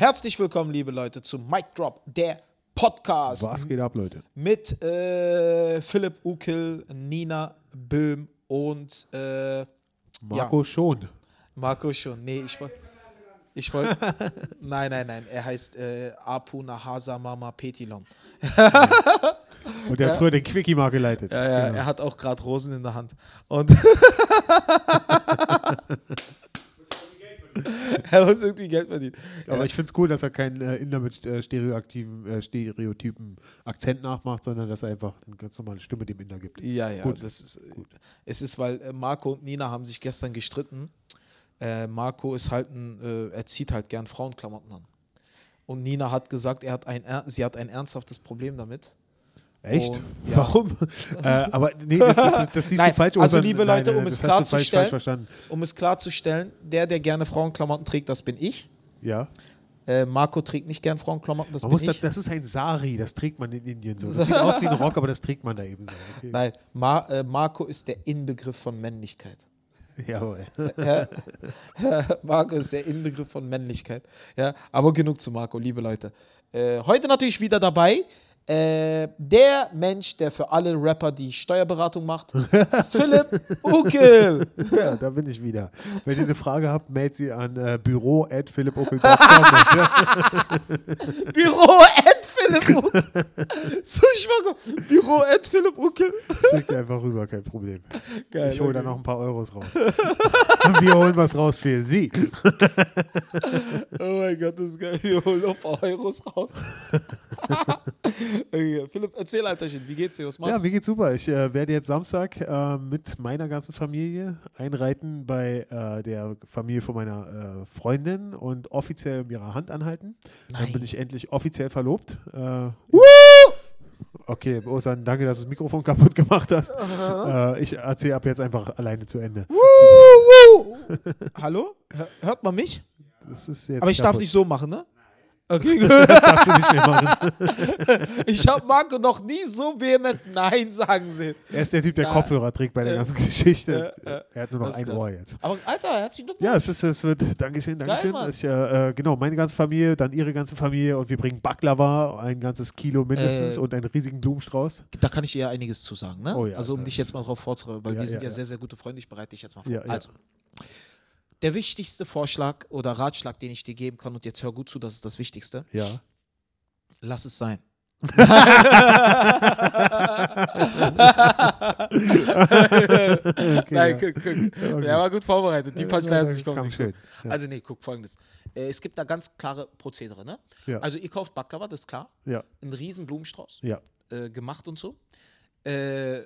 Herzlich willkommen, liebe Leute, zu Mic Drop, der Podcast. Was geht ab, Leute? Mit äh, Philipp Ukel, Nina Böhm und äh, Marco ja, schon. Marco schon. Nee, ich wollte. Ich wollte. nein, nein, nein. Er heißt äh, Apu Nahasa Mama Petilon. Und der hat früher den Quickie mal geleitet. Ja, ja, Genau. er hat auch gerade Rosen in der Hand. Und er muss irgendwie Geld verdienen. Aber ich finde es cool, dass er keinen äh, Inder mit äh, stereoaktiven, äh, stereotypen Akzent nachmacht, sondern dass er einfach eine ganz normale Stimme dem Inder gibt. Ja, ja, Gut. das ist, es ist, weil äh, Marco und Nina haben sich gestern gestritten. Äh, Marco ist halt ein, äh, er zieht halt gern Frauenklamotten an. Und Nina hat gesagt, er hat ein, sie hat ein ernsthaftes Problem damit. Echt? Und, ja. Warum? äh, aber nee, das, das, das siehst Nein, du falsch. also liebe Leute, um es klarzustellen-. Um es klarzustellen, der, der gerne Frauenklamotten trägt, das bin ich. Ja. Äh, Marco trägt nicht gern Frauenklamotten, das Man bin muss ich. das, das ist ein Sari, das trägt man in Indien so. Das sieht aus wie ein Rock, aber das trägt man da eben so. Okay. Nein, Ma äh, Marco ist der Inbegriff von Männlichkeit. Jawohl. Ja. Marco ist der Inbegriff von Männlichkeit. Ja, aber genug zu Marco, liebe Leute. Äh, heute natürlich wieder dabei. Äh, der Mensch, der für alle Rapper die Steuerberatung macht, Philipp Ukel. Ja, da bin ich wieder. Wenn ihr eine Frage habt, meldet sie an äh, büro.philippuckel.com. Büro at Philipp Ukel. So, ich mache Büro at Philipp Ukel. Schickt einfach rüber, kein Problem. Geil, ich hole da noch ein paar Euros raus. Und wir holen was raus für Sie. Oh mein Gott, das ist geil. Wir holen noch ein paar Euros raus. okay, Philipp, erzähl, Alterchen, wie geht's dir? Was machst Ja, du? mir geht's super. Ich äh, werde jetzt Samstag äh, mit meiner ganzen Familie einreiten bei äh, der Familie von meiner äh, Freundin und offiziell um ihre Hand anhalten. Dann Nein. bin ich endlich offiziell verlobt. Äh, Okay, Osan, danke, dass du das Mikrofon kaputt gemacht hast. Äh, ich erzähle ab jetzt einfach alleine zu Ende. Hallo? Hör- Hört man mich? Das ist jetzt Aber ich darf kaputt. nicht so machen, ne? Okay, gut. Das darfst du nicht mehr machen. Ich habe Marco noch nie so vehement Nein sagen sehen. Er ist der Typ, der Ja. Kopfhörer trägt bei der ganzen Geschichte. Ja, ja. Er hat nur noch ein krass. Ohr jetzt. Aber Alter, herzlichen Glückwunsch. Ja, es, ist, es wird, Dankeschön, Dankeschön. Mann. ich, äh, genau, meine ganze Familie, dann ihre ganze Familie und wir bringen Baklava, ein ganzes Kilo mindestens Äh, und einen riesigen Blumenstrauß. Da kann ich dir einiges zu sagen, ne? Oh also um dich jetzt mal drauf vorzubereiten, weil wir sind ja, sehr, sehr gute Freunde. Ich bereite dich jetzt mal vor. Also, der wichtigste Vorschlag oder Ratschlag, den ich dir geben kann, und jetzt hör gut zu, das ist das Wichtigste, Ja. lass es sein. Nein, guck, guck. Okay. Der war gut vorbereitet. Die Punchline du nicht kommen schön. Ja. Also nee, guck, folgendes. Äh, es gibt da ganz klare Prozedere, ne? Ja. Also ihr kauft Baklava, das ist klar. Ja. Ein riesen Blumenstrauß, ja. äh, gemacht und so. Äh,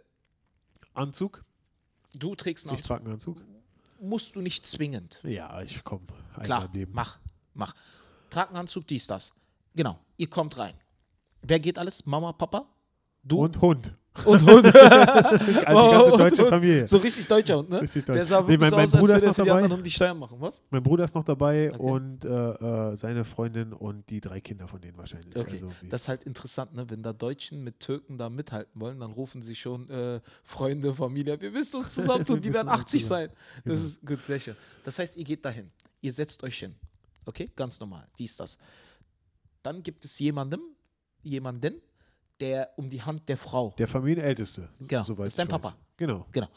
Anzug? du trägst einen Ich Anzug. trage einen Anzug. Musst du nicht zwingend. Ja, ich komme. Klar, mach, mach. Trag einen Anzug, dies, das. Genau, ihr kommt rein. Wer geht alles? Mama, Papa? Du Und Hund. Und Hund. Die ganze deutsche. Familie. So richtig deutscher Hund, ne? Richtig Der deutsch. sah Nee, wirklich mein- so mein aus, als Bruder würde ist er noch für die dabei. anderen um die Steuern machen. Was? Mein Bruder ist noch dabei Okay. und äh, äh, seine Freundin und die drei Kinder von denen wahrscheinlich. Okay, Also, das ist halt interessant, ne? wenn da Deutschen mit Türken da mithalten wollen, dann rufen sie schon äh, Freunde, Familie, wir müssen uns zusammentun, die werden müssen uns 80 sein. Das Genau. ist gut, sehr schön. Das heißt, ihr geht dahin, ihr setzt euch hin, okay, ganz normal, dies, das. Dann gibt es jemandem, jemanden, der um die Hand der Frau, der Familienälteste. Genau, soweit ist dein ich weiß. Papa. Genau. genau,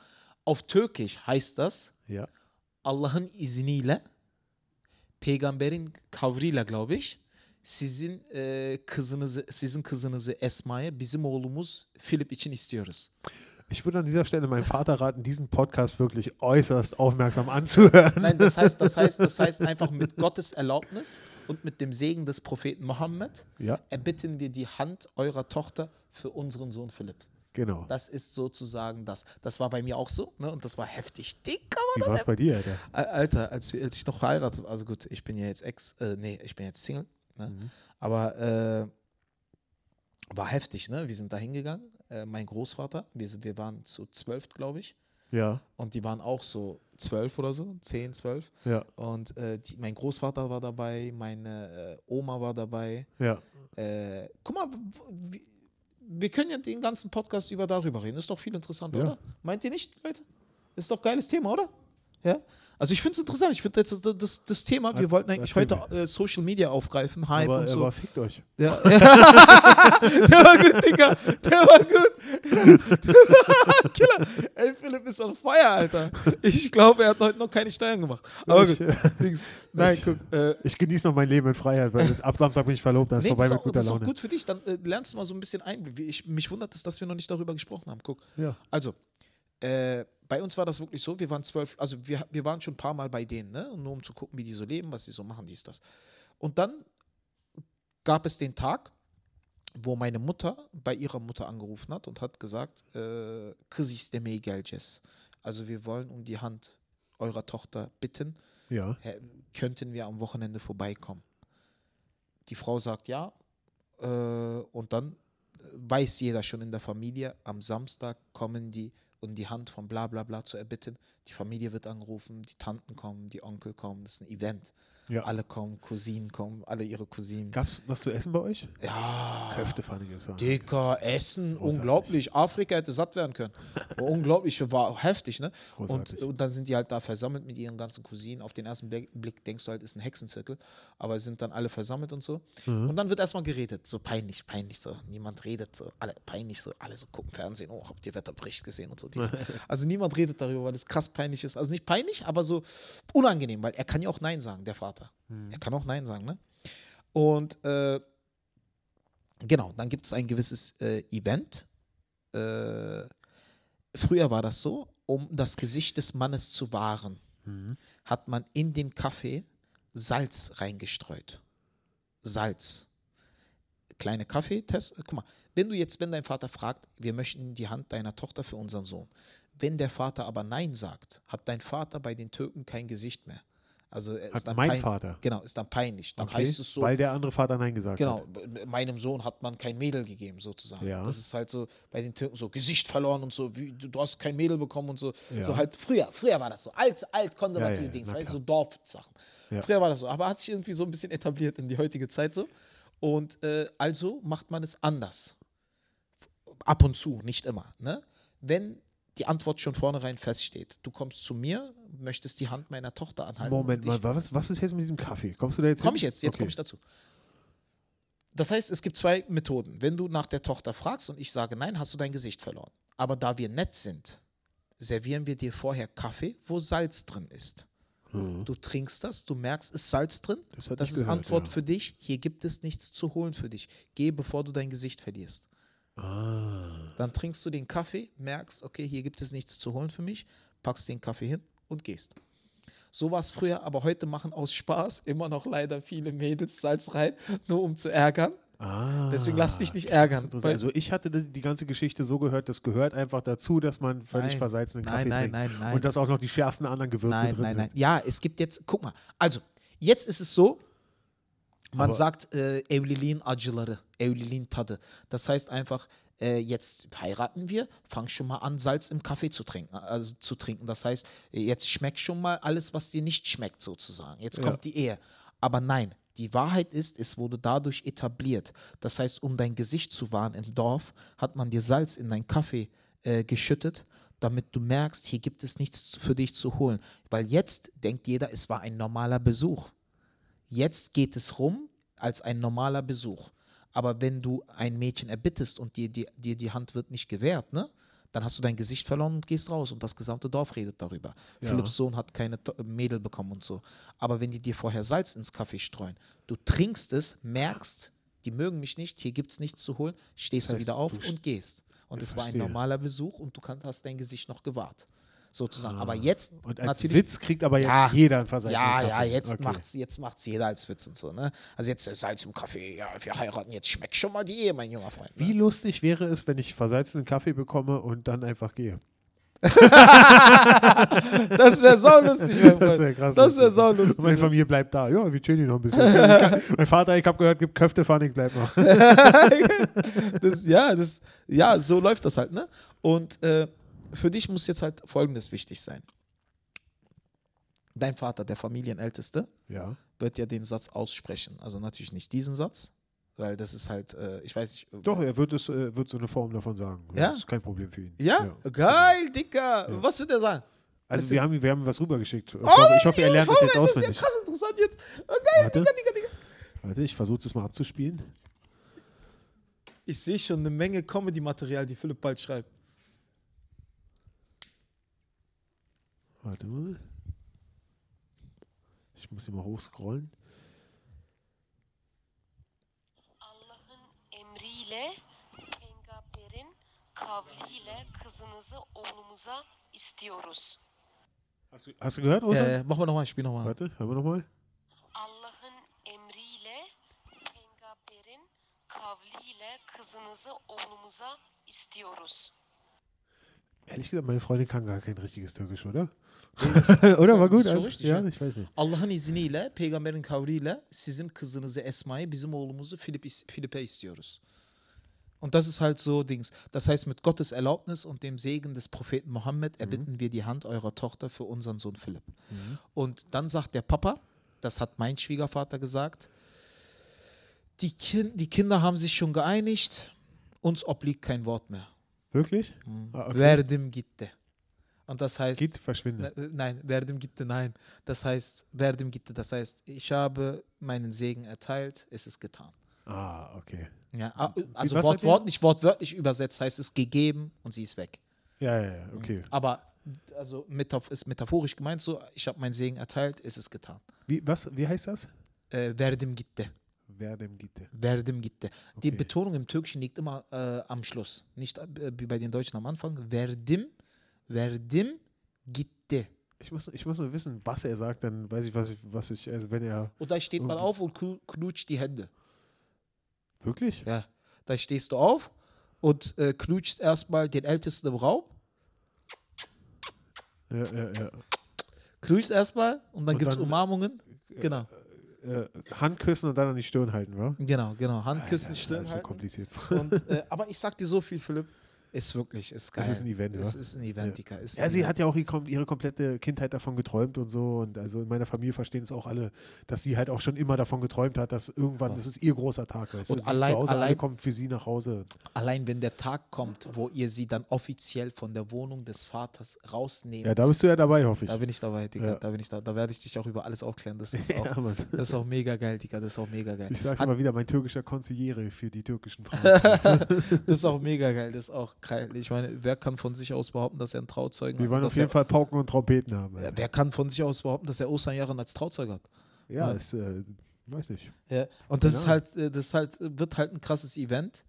auf Türkisch heißt das, Ja. Allah'ın izniyle, peygamberin kavrıyla glaube ich, sizin e, kızınızı, sizin kızınızı Esma'ya bizim oğlumuz Philip için istiyoruz. Ich würde an dieser Stelle meinem Vater raten, diesen Podcast wirklich äußerst aufmerksam anzuhören. Nein, das heißt, das heißt, das heißt einfach mit Gottes Erlaubnis und mit dem Segen des Propheten Mohammed Ja, erbitten wir die Hand eurer Tochter für unseren Sohn Philipp. genau. Das ist sozusagen das. Das war bei mir auch so, ne? Und das war heftig. Dick, kann Wie war das es bei dir, Alter? Al- Alter, als, wir, als ich noch verheiratet also gut, ich bin ja jetzt Ex, äh, nee, ich bin jetzt Single, ne? Mhm. aber äh, war heftig, ne? Wir sind da hingegangen, äh, mein Großvater, wir, wir waren zu zwölf, glaube ich, Ja, und die waren auch so zwölf oder so, zehn, zwölf, ja, und äh, die, mein Großvater war dabei, meine äh, Oma war dabei. ja. Äh, guck mal, wir können ja den ganzen Podcast über darüber reden, ist doch viel interessanter, Ja. oder? Meint ihr nicht, Leute? Ist doch ein geiles Thema, oder? Ja? Also ich finde es interessant. Ich finde das, das, das Thema, wir wollten eigentlich heute äh, Social Media aufgreifen, Hype aber, und so. aber fickt euch. Ja. der war gut, Digga. Der war gut. Killer. Ey, Philipp ist on fire, Alter. Ich glaube, er hat heute noch keine Steuern gemacht. Aber Ich, gut. Dings. Nein, guck. Äh, Ich genieße noch mein Leben in Freiheit, weil ab Samstag bin ich verlobt, dann ist nee, vorbei das, ist mit auch, guter das ist auch Laune. gut für dich. Dann äh, lernst du mal so ein bisschen ein. Ich, mich wundert es, dass wir noch nicht darüber gesprochen haben. Guck. Ja. Also, äh, bei uns war das wirklich so, wir waren zwölf, also wir, wir waren schon ein paar Mal bei denen, ne? nur um zu gucken, wie die so leben, was sie so machen, dies, das. Und dann gab es den Tag, wo meine Mutter bei ihrer Mutter angerufen hat und hat gesagt, äh, Kız istemeye geleceğiz. Also wir wollen um die Hand eurer Tochter bitten, Ja. Könnten wir am Wochenende vorbeikommen? Die Frau sagt ja. Äh, und dann weiß jeder schon in der Familie, am Samstag kommen die, um die Hand von bla bla bla zu erbitten. Die Familie wird angerufen, die Tanten kommen, die Onkel kommen, das ist ein Event. Ja. Alle kommen, Cousinen kommen, alle ihre Cousinen. Gab's was zu essen bei euch? Ja. Köftepfanne gesagt. Dicker, Essen, Großartig. unglaublich. Afrika hätte satt werden können. unglaublich, war heftig, ne? Und, und dann sind die halt da versammelt mit ihren ganzen Cousinen. Auf den ersten Blick, denkst du halt, ist ein Hexenzirkel, aber sind dann alle versammelt und so. Mhm. Und dann wird erstmal geredet, so peinlich, peinlich so. Niemand redet so, alle peinlich so, alle so gucken Fernsehen, oh, habt ihr Wetterbericht gesehen und so. Also niemand redet darüber, weil es krass peinlich ist. Also nicht peinlich, aber so unangenehm, weil er kann ja auch Nein sagen, der Vater. Er kann auch Nein sagen, ne? Und äh, genau, dann gibt es ein gewisses äh, Event. Äh, früher war das so, um das Gesicht des Mannes zu wahren, Mhm. hat man in den Kaffee Salz reingestreut. Salz. Kleine Kaffeetest. Guck mal, wenn du jetzt, wenn dein Vater fragt, wir möchten die Hand deiner Tochter für unseren Sohn. Wenn der Vater aber Nein sagt, hat dein Vater bei den Türken kein Gesicht mehr. Also Hat ist dann mein Vater. Genau, ist dann peinlich. Dann Okay, heißt es so, Weil der andere Vater Nein gesagt Genau, hat. b- meinem Sohn hat man kein Mädel gegeben, sozusagen. Ja. Das ist halt so bei den Türken so Gesicht verloren und so, wie, du, hast kein Mädel bekommen und so. Ja. So halt früher, früher war das so, alt, alt, konservative Ja, Dings, weißt du, so. Dorfsachen. Ja. Früher war das so, aber hat sich irgendwie so ein bisschen etabliert in die heutige Zeit so. Und äh, also macht man es anders. Ab und zu, nicht immer. Ne? Wenn die Antwort schon vornherein feststeht, du kommst zu mir, möchtest die Hand meiner Tochter anhalten. Moment mal, was, was ist jetzt mit diesem Kaffee? Kommst du da jetzt Komme ich jetzt, jetzt Okay. komme ich dazu. Das heißt, es gibt zwei Methoden. Wenn du nach der Tochter fragst und ich sage nein, hast du dein Gesicht verloren. Aber da wir nett sind, servieren wir dir vorher Kaffee, wo Salz drin ist. Mhm. Du trinkst das, du merkst, ist Salz drin. Das Das ist gehört, Antwort ja. für dich. Hier gibt es nichts zu holen für dich. Geh, bevor du dein Gesicht verlierst. Ah. Dann trinkst du den Kaffee, merkst, okay, hier gibt es nichts zu holen für mich, packst den Kaffee hin und gehst. So war es früher, aber heute machen aus Spaß immer noch leider viele Mädels Salz rein, nur um zu ärgern. Ah, Deswegen lass dich nicht ärgern, Also ich hatte die, ganze Geschichte so gehört, das gehört einfach dazu, dass man völlig Nein. versalzenen Nein, Kaffee nein, trinkt. nein, nein. Und dass auch noch die schärfsten anderen Gewürze Nein, drin nein, sind. nein. Ja, es gibt jetzt, guck mal, also, jetzt ist es so, man Aber- sagt äh, Evliliğin acıları, Evliliğin Tadı. Das heißt einfach, äh, jetzt heiraten wir, fang schon mal an, Salz im Kaffee zu trinken. Also zu trinken. Das heißt, jetzt schmeckt schon mal alles, was dir nicht schmeckt, sozusagen. Jetzt Ja. kommt die Ehe. Aber nein, die Wahrheit ist, es wurde dadurch etabliert. Das heißt, um dein Gesicht zu wahren im Dorf, hat man dir Salz in deinen Kaffee äh, geschüttet, damit du merkst, hier gibt es nichts für dich zu holen. Weil jetzt denkt jeder, es war ein normaler Besuch. Jetzt geht es rum als ein normaler Besuch. Aber wenn du ein Mädchen erbittest und dir die, dir die Hand wird nicht gewährt, ne? Dann hast du dein Gesicht verloren und gehst raus und das gesamte Dorf redet darüber. Ja. Philipps Sohn hat keine Mädel bekommen und so. Aber wenn die dir vorher Salz ins Kaffee streuen, du trinkst es, merkst, die mögen mich nicht, hier gibt es nichts zu holen, stehst Das heißt, du wieder auf und gehst. Und es war ein normaler Besuch und du hast dein Gesicht noch gewahrt. Sozusagen. Aber jetzt Ah. Und als Witz kriegt aber jetzt Ja. jeder einen versalzenen ja, Kaffee. ja, jetzt Okay. macht's, jetzt macht's jeder als Witz und so, ne? Also jetzt Salz im Kaffee, ja, wir heiraten, jetzt schmeckt schon mal die Ehe, mein junger Freund. Wie Ne? lustig wäre es, wenn ich versalzenen Kaffee bekomme und dann einfach gehe? Das wäre saulustig, mein Freund. Das wäre krass. Das wäre lustig. saulustig. Und meine Familie bleibt da. Ja, wir chillen hier noch ein bisschen. mein Vater, ich habe gehört, gibt Köftepfanne, ich bleib noch. das, ja, das, ja, so läuft das halt, ne? Und äh, für dich muss jetzt halt Folgendes wichtig sein. Dein Vater, der Familienälteste, Ja. wird ja den Satz aussprechen. Also natürlich nicht diesen Satz, weil das ist halt, äh, ich weiß nicht. Doch, er wird, es, äh, wird so eine Form davon sagen. Ja? Das ist kein Problem für ihn. Ja? Geil, Dicker. Was wird er sagen? Also wir haben, wir haben was rübergeschickt. Ich Oh, hoffe, ich hoffe, ihr lernt das oh, jetzt Das ist auswendig. ja krass interessant jetzt. Oh, geil, Warte. Digga, Digga, Digga. Warte, ich versuche das mal abzuspielen. Ich sehe schon eine Menge Comedy-Material, die Philipp bald schreibt. Warte mal. Ich muss mal hochscrollen. Allah'ın emriyle peygamberin kavliyle kızınızı oğlumuza istiyoruz. Hast du, hast du gehört, Osa? Äh, machen wir nochmal, spiel nochmal. Warte, hören wir nochmal. Allah'ın emriyle peygamberin kavliyle kızınızı oğlumuza istiyoruz. Ehrlich gesagt, meine Freundin kann gar kein richtiges Türkisch, oder? Oder war gut? schon Also, richtig, ja, ich weiß nicht. Allah'ın izniyle, peygamberin kavriyle sizin kızınızı Esma'yı, bizim oğlumuzu Philipp, Philippe istiyoruz. Und das ist halt so Dings. Das heißt, mit Gottes Erlaubnis und dem Segen des Propheten Mohammed erbitten wir die Hand eurer Tochter für unseren Sohn Philipp. Und dann sagt der Papa, das hat mein Schwiegervater gesagt, die, kind, die Kinder haben sich schon geeinigt, uns obliegt kein Wort mehr. Wirklich? Ah, okay. Verdim gitti. Und das heißt, Geht, verschwinde. Ne- Nein, Verdim gitti, nein. Das heißt, Verdim gitti, das heißt, ich habe meinen Segen erteilt, es ist getan. Ah, okay. Ja, ah, also hat der- wortwörtlich, wortwörtlich übersetzt heißt es gegeben und sie ist weg. Ja, ja, ja, okay. Aber also metaph ist metaphorisch gemeint so, ich habe meinen Segen erteilt, es ist getan. Wie, was, wie heißt das? Äh, Verdim gitti. Verdem Gitte. Verdim gitti. Die Okay. Betonung im Türkischen liegt immer äh, am Schluss, nicht äh, wie bei den Deutschen am Anfang. Verdim, Verdim gitti. Ich muss, ich muss nur wissen, was er sagt, dann weiß ich, was ich, was ich also wenn er. Und da steht man auf und knu- knutscht die Hände. Wirklich? Ja, da stehst du auf und äh, knutschst erstmal den Ältesten im Raum, Ja, ja, ja. knutschst erstmal und dann gibt es dann- Umarmungen. Genau, Äh, Hand küssen und dann an die Stirn halten, wa? genau, genau. Handküssen, das ist Stirn alles so halten. kompliziert. Und, äh, aber ich sag dir so viel, Philipp, ist wirklich, ist geil. Das ist ein Event, wa? ist ein Event, Digga. Ist Ja, ein sie Event. hat ja auch ihre, komplette Kindheit davon geträumt und so. Und also in meiner Familie verstehen es auch alle, dass sie halt auch schon immer davon geträumt hat, dass irgendwann, das ist ihr großer Tag. Weißt Und du? Allein- zu Hause, alle allein- kommen für sie nach Hause. Allein wenn der Tag kommt, wo ihr sie dann offiziell von der Wohnung des Vaters rausnehmt. Ja, da bist du ja dabei, hoffe ich. da bin ich dabei, Digga. Ja. Da bin ich da. Da werde ich dich auch über alles aufklären. Das ist auch, ja, das ist auch mega geil, Digga. Das ist auch mega geil. Ich sag's Hat- immer wieder, mein türkischer Konsigliere für die türkischen Frauen. Das ist auch mega geil, das ist auch geil. Ich meine, wer kann von sich aus behaupten, dass er einen Trauzeugen Wir hat? wollen dass auf jeden er, Fall Pauken und Trompeten haben. Ja, Alter. Wer kann von sich aus behaupten, dass er Osterjahren als Trauzeuge hat? Ja, Ja. ist, äh, weiß nicht. Ja. Und das Keine ist halt, äh, das ist halt, wird halt ein krasses Event.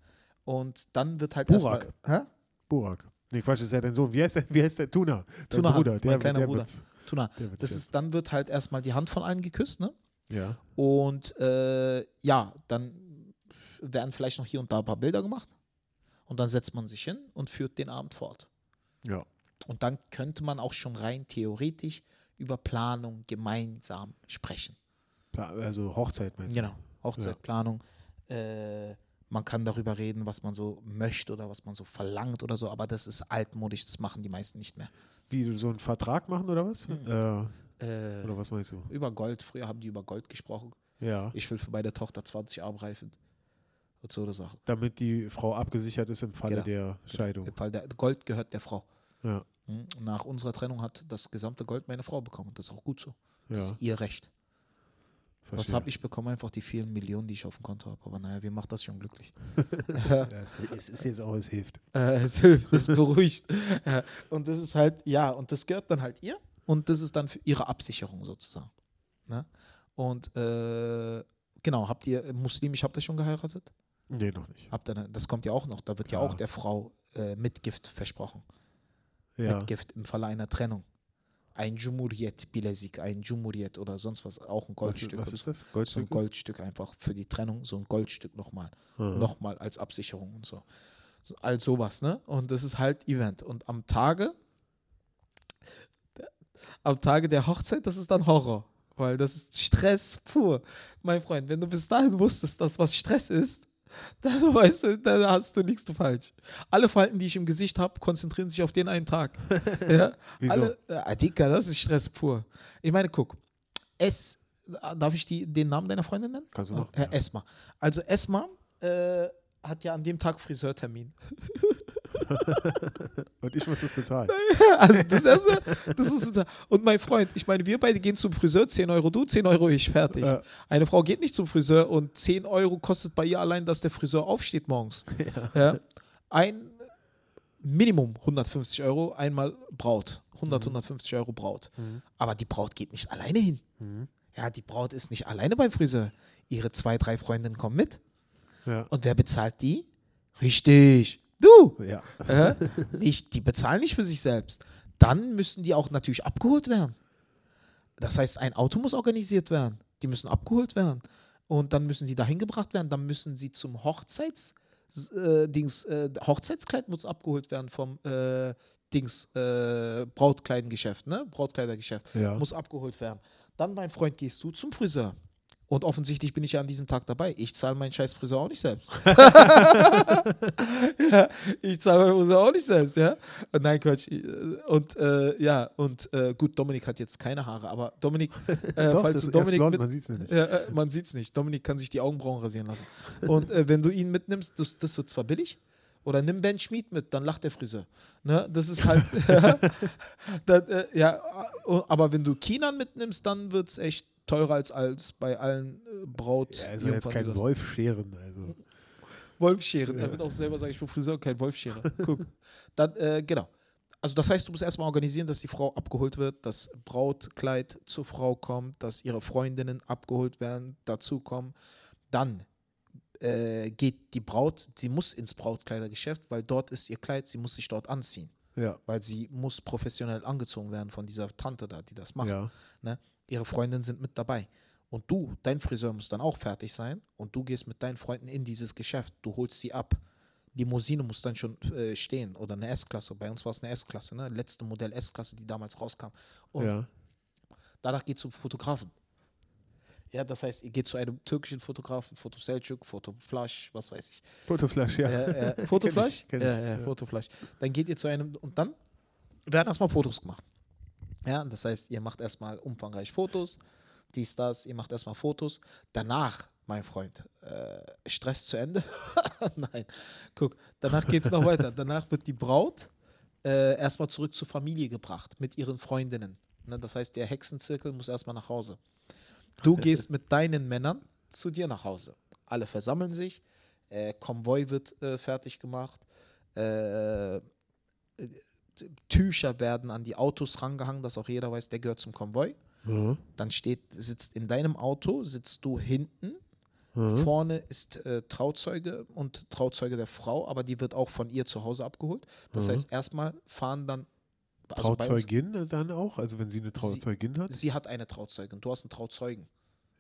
Und dann wird halt erstmal. Burak. Hä? Burak. Nee, Quatsch, ist ja dein Sohn. Wie heißt der, wie heißt der Tuna? Tuna, Bruder. mein Der, kleiner der Bruder. Tuna. Das ist, dann wird halt erstmal die Hand von allen geküsst, ne? Ja. Und äh, ja, dann werden vielleicht noch hier und da ein paar Bilder gemacht. Und dann setzt man sich hin und führt den Abend fort. Ja. Und dann könnte man auch schon rein theoretisch über Planung gemeinsam sprechen. Also Hochzeit meinst du? Genau, Hochzeitplanung. Äh, man kann darüber reden, was man so möchte oder was man so verlangt oder so, aber das ist altmodisch, das machen die meisten nicht mehr. Wie, so einen Vertrag machen oder was? Hm. Äh, Äh, oder was meinst du? über Gold, früher haben die über Gold gesprochen. Ja. Ich will für meine Tochter 20 abreifen. Und so eine Sache. Damit die Frau abgesichert ist im Falle Genau. der Scheidung. Im Fall der Gold gehört der Frau. Ja. Mhm. Nach unserer Trennung hat das gesamte Gold meine Frau bekommen. Das ist auch gut so. Das Ja. ist ihr Recht. Was verstehe. habe ich bekommen? Einfach die vielen Millionen, die ich auf dem Konto habe. Aber naja, wie macht das schon glücklich? Ja, es, es ist jetzt auch, es hilft. Äh, es hilft, es beruhigt. Ja, und das ist halt, ja, und das gehört dann halt ihr. Und das ist dann für ihre Absicherung sozusagen. Ne? Und äh, genau, habt ihr muslimisch, habt ihr schon geheiratet? Nee, noch nicht. Habt ihr, ne- das kommt ja auch noch. Da wird ja, Ja. auch der Frau äh, Mitgift versprochen. Ja. Mitgift im Falle einer Trennung. Ein Jumuriyet Bilesik, ein Jumuriyet oder sonst was, auch ein Was, Goldstück. was und ist das? So ein Goldstück? Goldstück einfach für die Trennung, so ein Goldstück nochmal. Ah. Nochmal als Absicherung und so. so. All sowas, ne? Und das ist halt Event. Und am Tage, der, am Tage der Hochzeit, das ist dann Horror. Weil das ist Stress pur. Mein Freund, wenn du bis dahin wusstest, dass was Stress ist, dann weißt du, dann hast du nichts falsch. Alle Falten, die ich im Gesicht habe, konzentrieren sich auf den einen Tag. ja? Wieso? Alle, ja, Dicker, das ist Stress pur. Ich meine, guck, es, darf ich die, den Namen deiner Freundin nennen? Kannst du Herr ja. Esma. Also Esma äh, hat ja an dem Tag Friseurtermin. Und ich muss das bezahlen. also das erste, das ist sozusagen. Und mein Freund, ich meine, wir beide gehen zum Friseur, 10 Euro du, 10 Euro ich, fertig. Ja. Eine Frau geht nicht zum Friseur und 10 Euro kostet bei ihr allein, dass der Friseur aufsteht morgens. Ja. Ein Minimum 150 Euro, einmal Braut. 100, 150 Euro Braut. Aber die Braut geht nicht alleine hin. Ja, die Braut ist nicht alleine beim Friseur. Ihre zwei, drei Freundinnen kommen mit. Ja. Und wer bezahlt die? Richtig. Du. ja. Äh, nicht, die bezahlen nicht für sich selbst. Dann müssen die auch natürlich abgeholt werden. Das heißt, ein Auto muss organisiert werden. Die müssen abgeholt werden. Und dann müssen die dahin gebracht werden. Dann müssen sie zum Hochzeits, äh, Dings, äh, Hochzeitskleid muss abgeholt werden vom äh, Dings, äh, Brautkleidengeschäft, ne? Brautkleidergeschäft. Ja. Muss abgeholt werden. Dann, mein Freund, gehst du zum Friseur. Und offensichtlich bin ich ja an diesem Tag dabei. Ich zahle meinen scheiß Friseur auch nicht selbst. ja, ich zahle meinen Friseur auch nicht selbst, ja. Nein, Quatsch. Und äh, ja, und äh, gut, Dominik hat jetzt keine Haare, aber Dominik, äh, Doch, falls du Dominik blond, mit, man sieht es nicht. ja, äh, man sieht es nicht. Dominik kann sich die Augenbrauen rasieren lassen. Und äh, wenn du ihn mitnimmst, das, das wird zwar billig, oder nimm Ben Schmid mit, dann lacht der Friseur. Ne? Das ist halt, das, ja, äh, aber wenn du Kinan mitnimmst, dann wird es echt teurer als, als bei allen äh, Braut. Ja, soll jetzt kein du hast. Wolf scheren. Also. Wolfscheren. Er Ja. wird auch selber sagen, ich bin Friseur, kein Wolfscherer. Guck. Dann, äh, genau. Also das heißt, du musst erstmal organisieren, dass die Frau abgeholt wird, dass Brautkleid zur Frau kommt, dass ihre Freundinnen abgeholt werden, dazukommen. Dann äh, geht die Braut, sie muss ins Brautkleidergeschäft, weil dort ist ihr Kleid, sie muss sich dort anziehen. Ja. Weil sie muss professionell angezogen werden von dieser Tante da, die das macht. Ja. Ne? Ihre Freundinnen sind mit dabei. Und du, dein Friseur muss dann auch fertig sein und du gehst mit deinen Freunden in dieses Geschäft. Du holst sie ab. Limousine muss dann schon äh, stehen oder eine S-Klasse. Bei uns war es eine S-Klasse, ne? Letzte Modell S-Klasse, die damals rauskam. Und ja. danach geht zum Fotografen. Ja, das heißt, ihr geht zu einem türkischen Fotografen, Foto Selçuk, Foto Flash, was weiß ich. Fotoflash, ja. Ja, äh, Fotoflash? Kenn ich, kenn ja, ja, ja. Fotoflash. Dann geht ihr zu einem und dann werden erstmal Fotos gemacht. Ja, das heißt, ihr macht erstmal umfangreich Fotos, dies, das, ihr macht erstmal Fotos. Danach, mein Freund, äh, Stress zu Ende. Nein, guck, danach geht es noch weiter. Danach wird die Braut äh, erstmal zurück zur Familie gebracht mit ihren Freundinnen. Ne, das heißt, der Hexenzirkel muss erstmal nach Hause. Du gehst mit deinen Männern zu dir nach Hause. Alle versammeln sich, äh, Konvoi wird äh, fertig gemacht, äh, Tücher werden an die Autos rangehangen, dass auch jeder weiß, der gehört zum Konvoi. Ja. Dann steht, sitzt in deinem Auto, sitzt du hinten. Ja. Vorne ist äh, Trauzeuge und Trauzeuge der Frau, aber die wird auch von ihr zu Hause abgeholt. Das Mhm. heißt, erstmal fahren dann. also Trauzeugin dann auch? Also wenn sie eine Trauzeugin hat? Sie hat eine Trauzeugin, du hast einen Trauzeugen.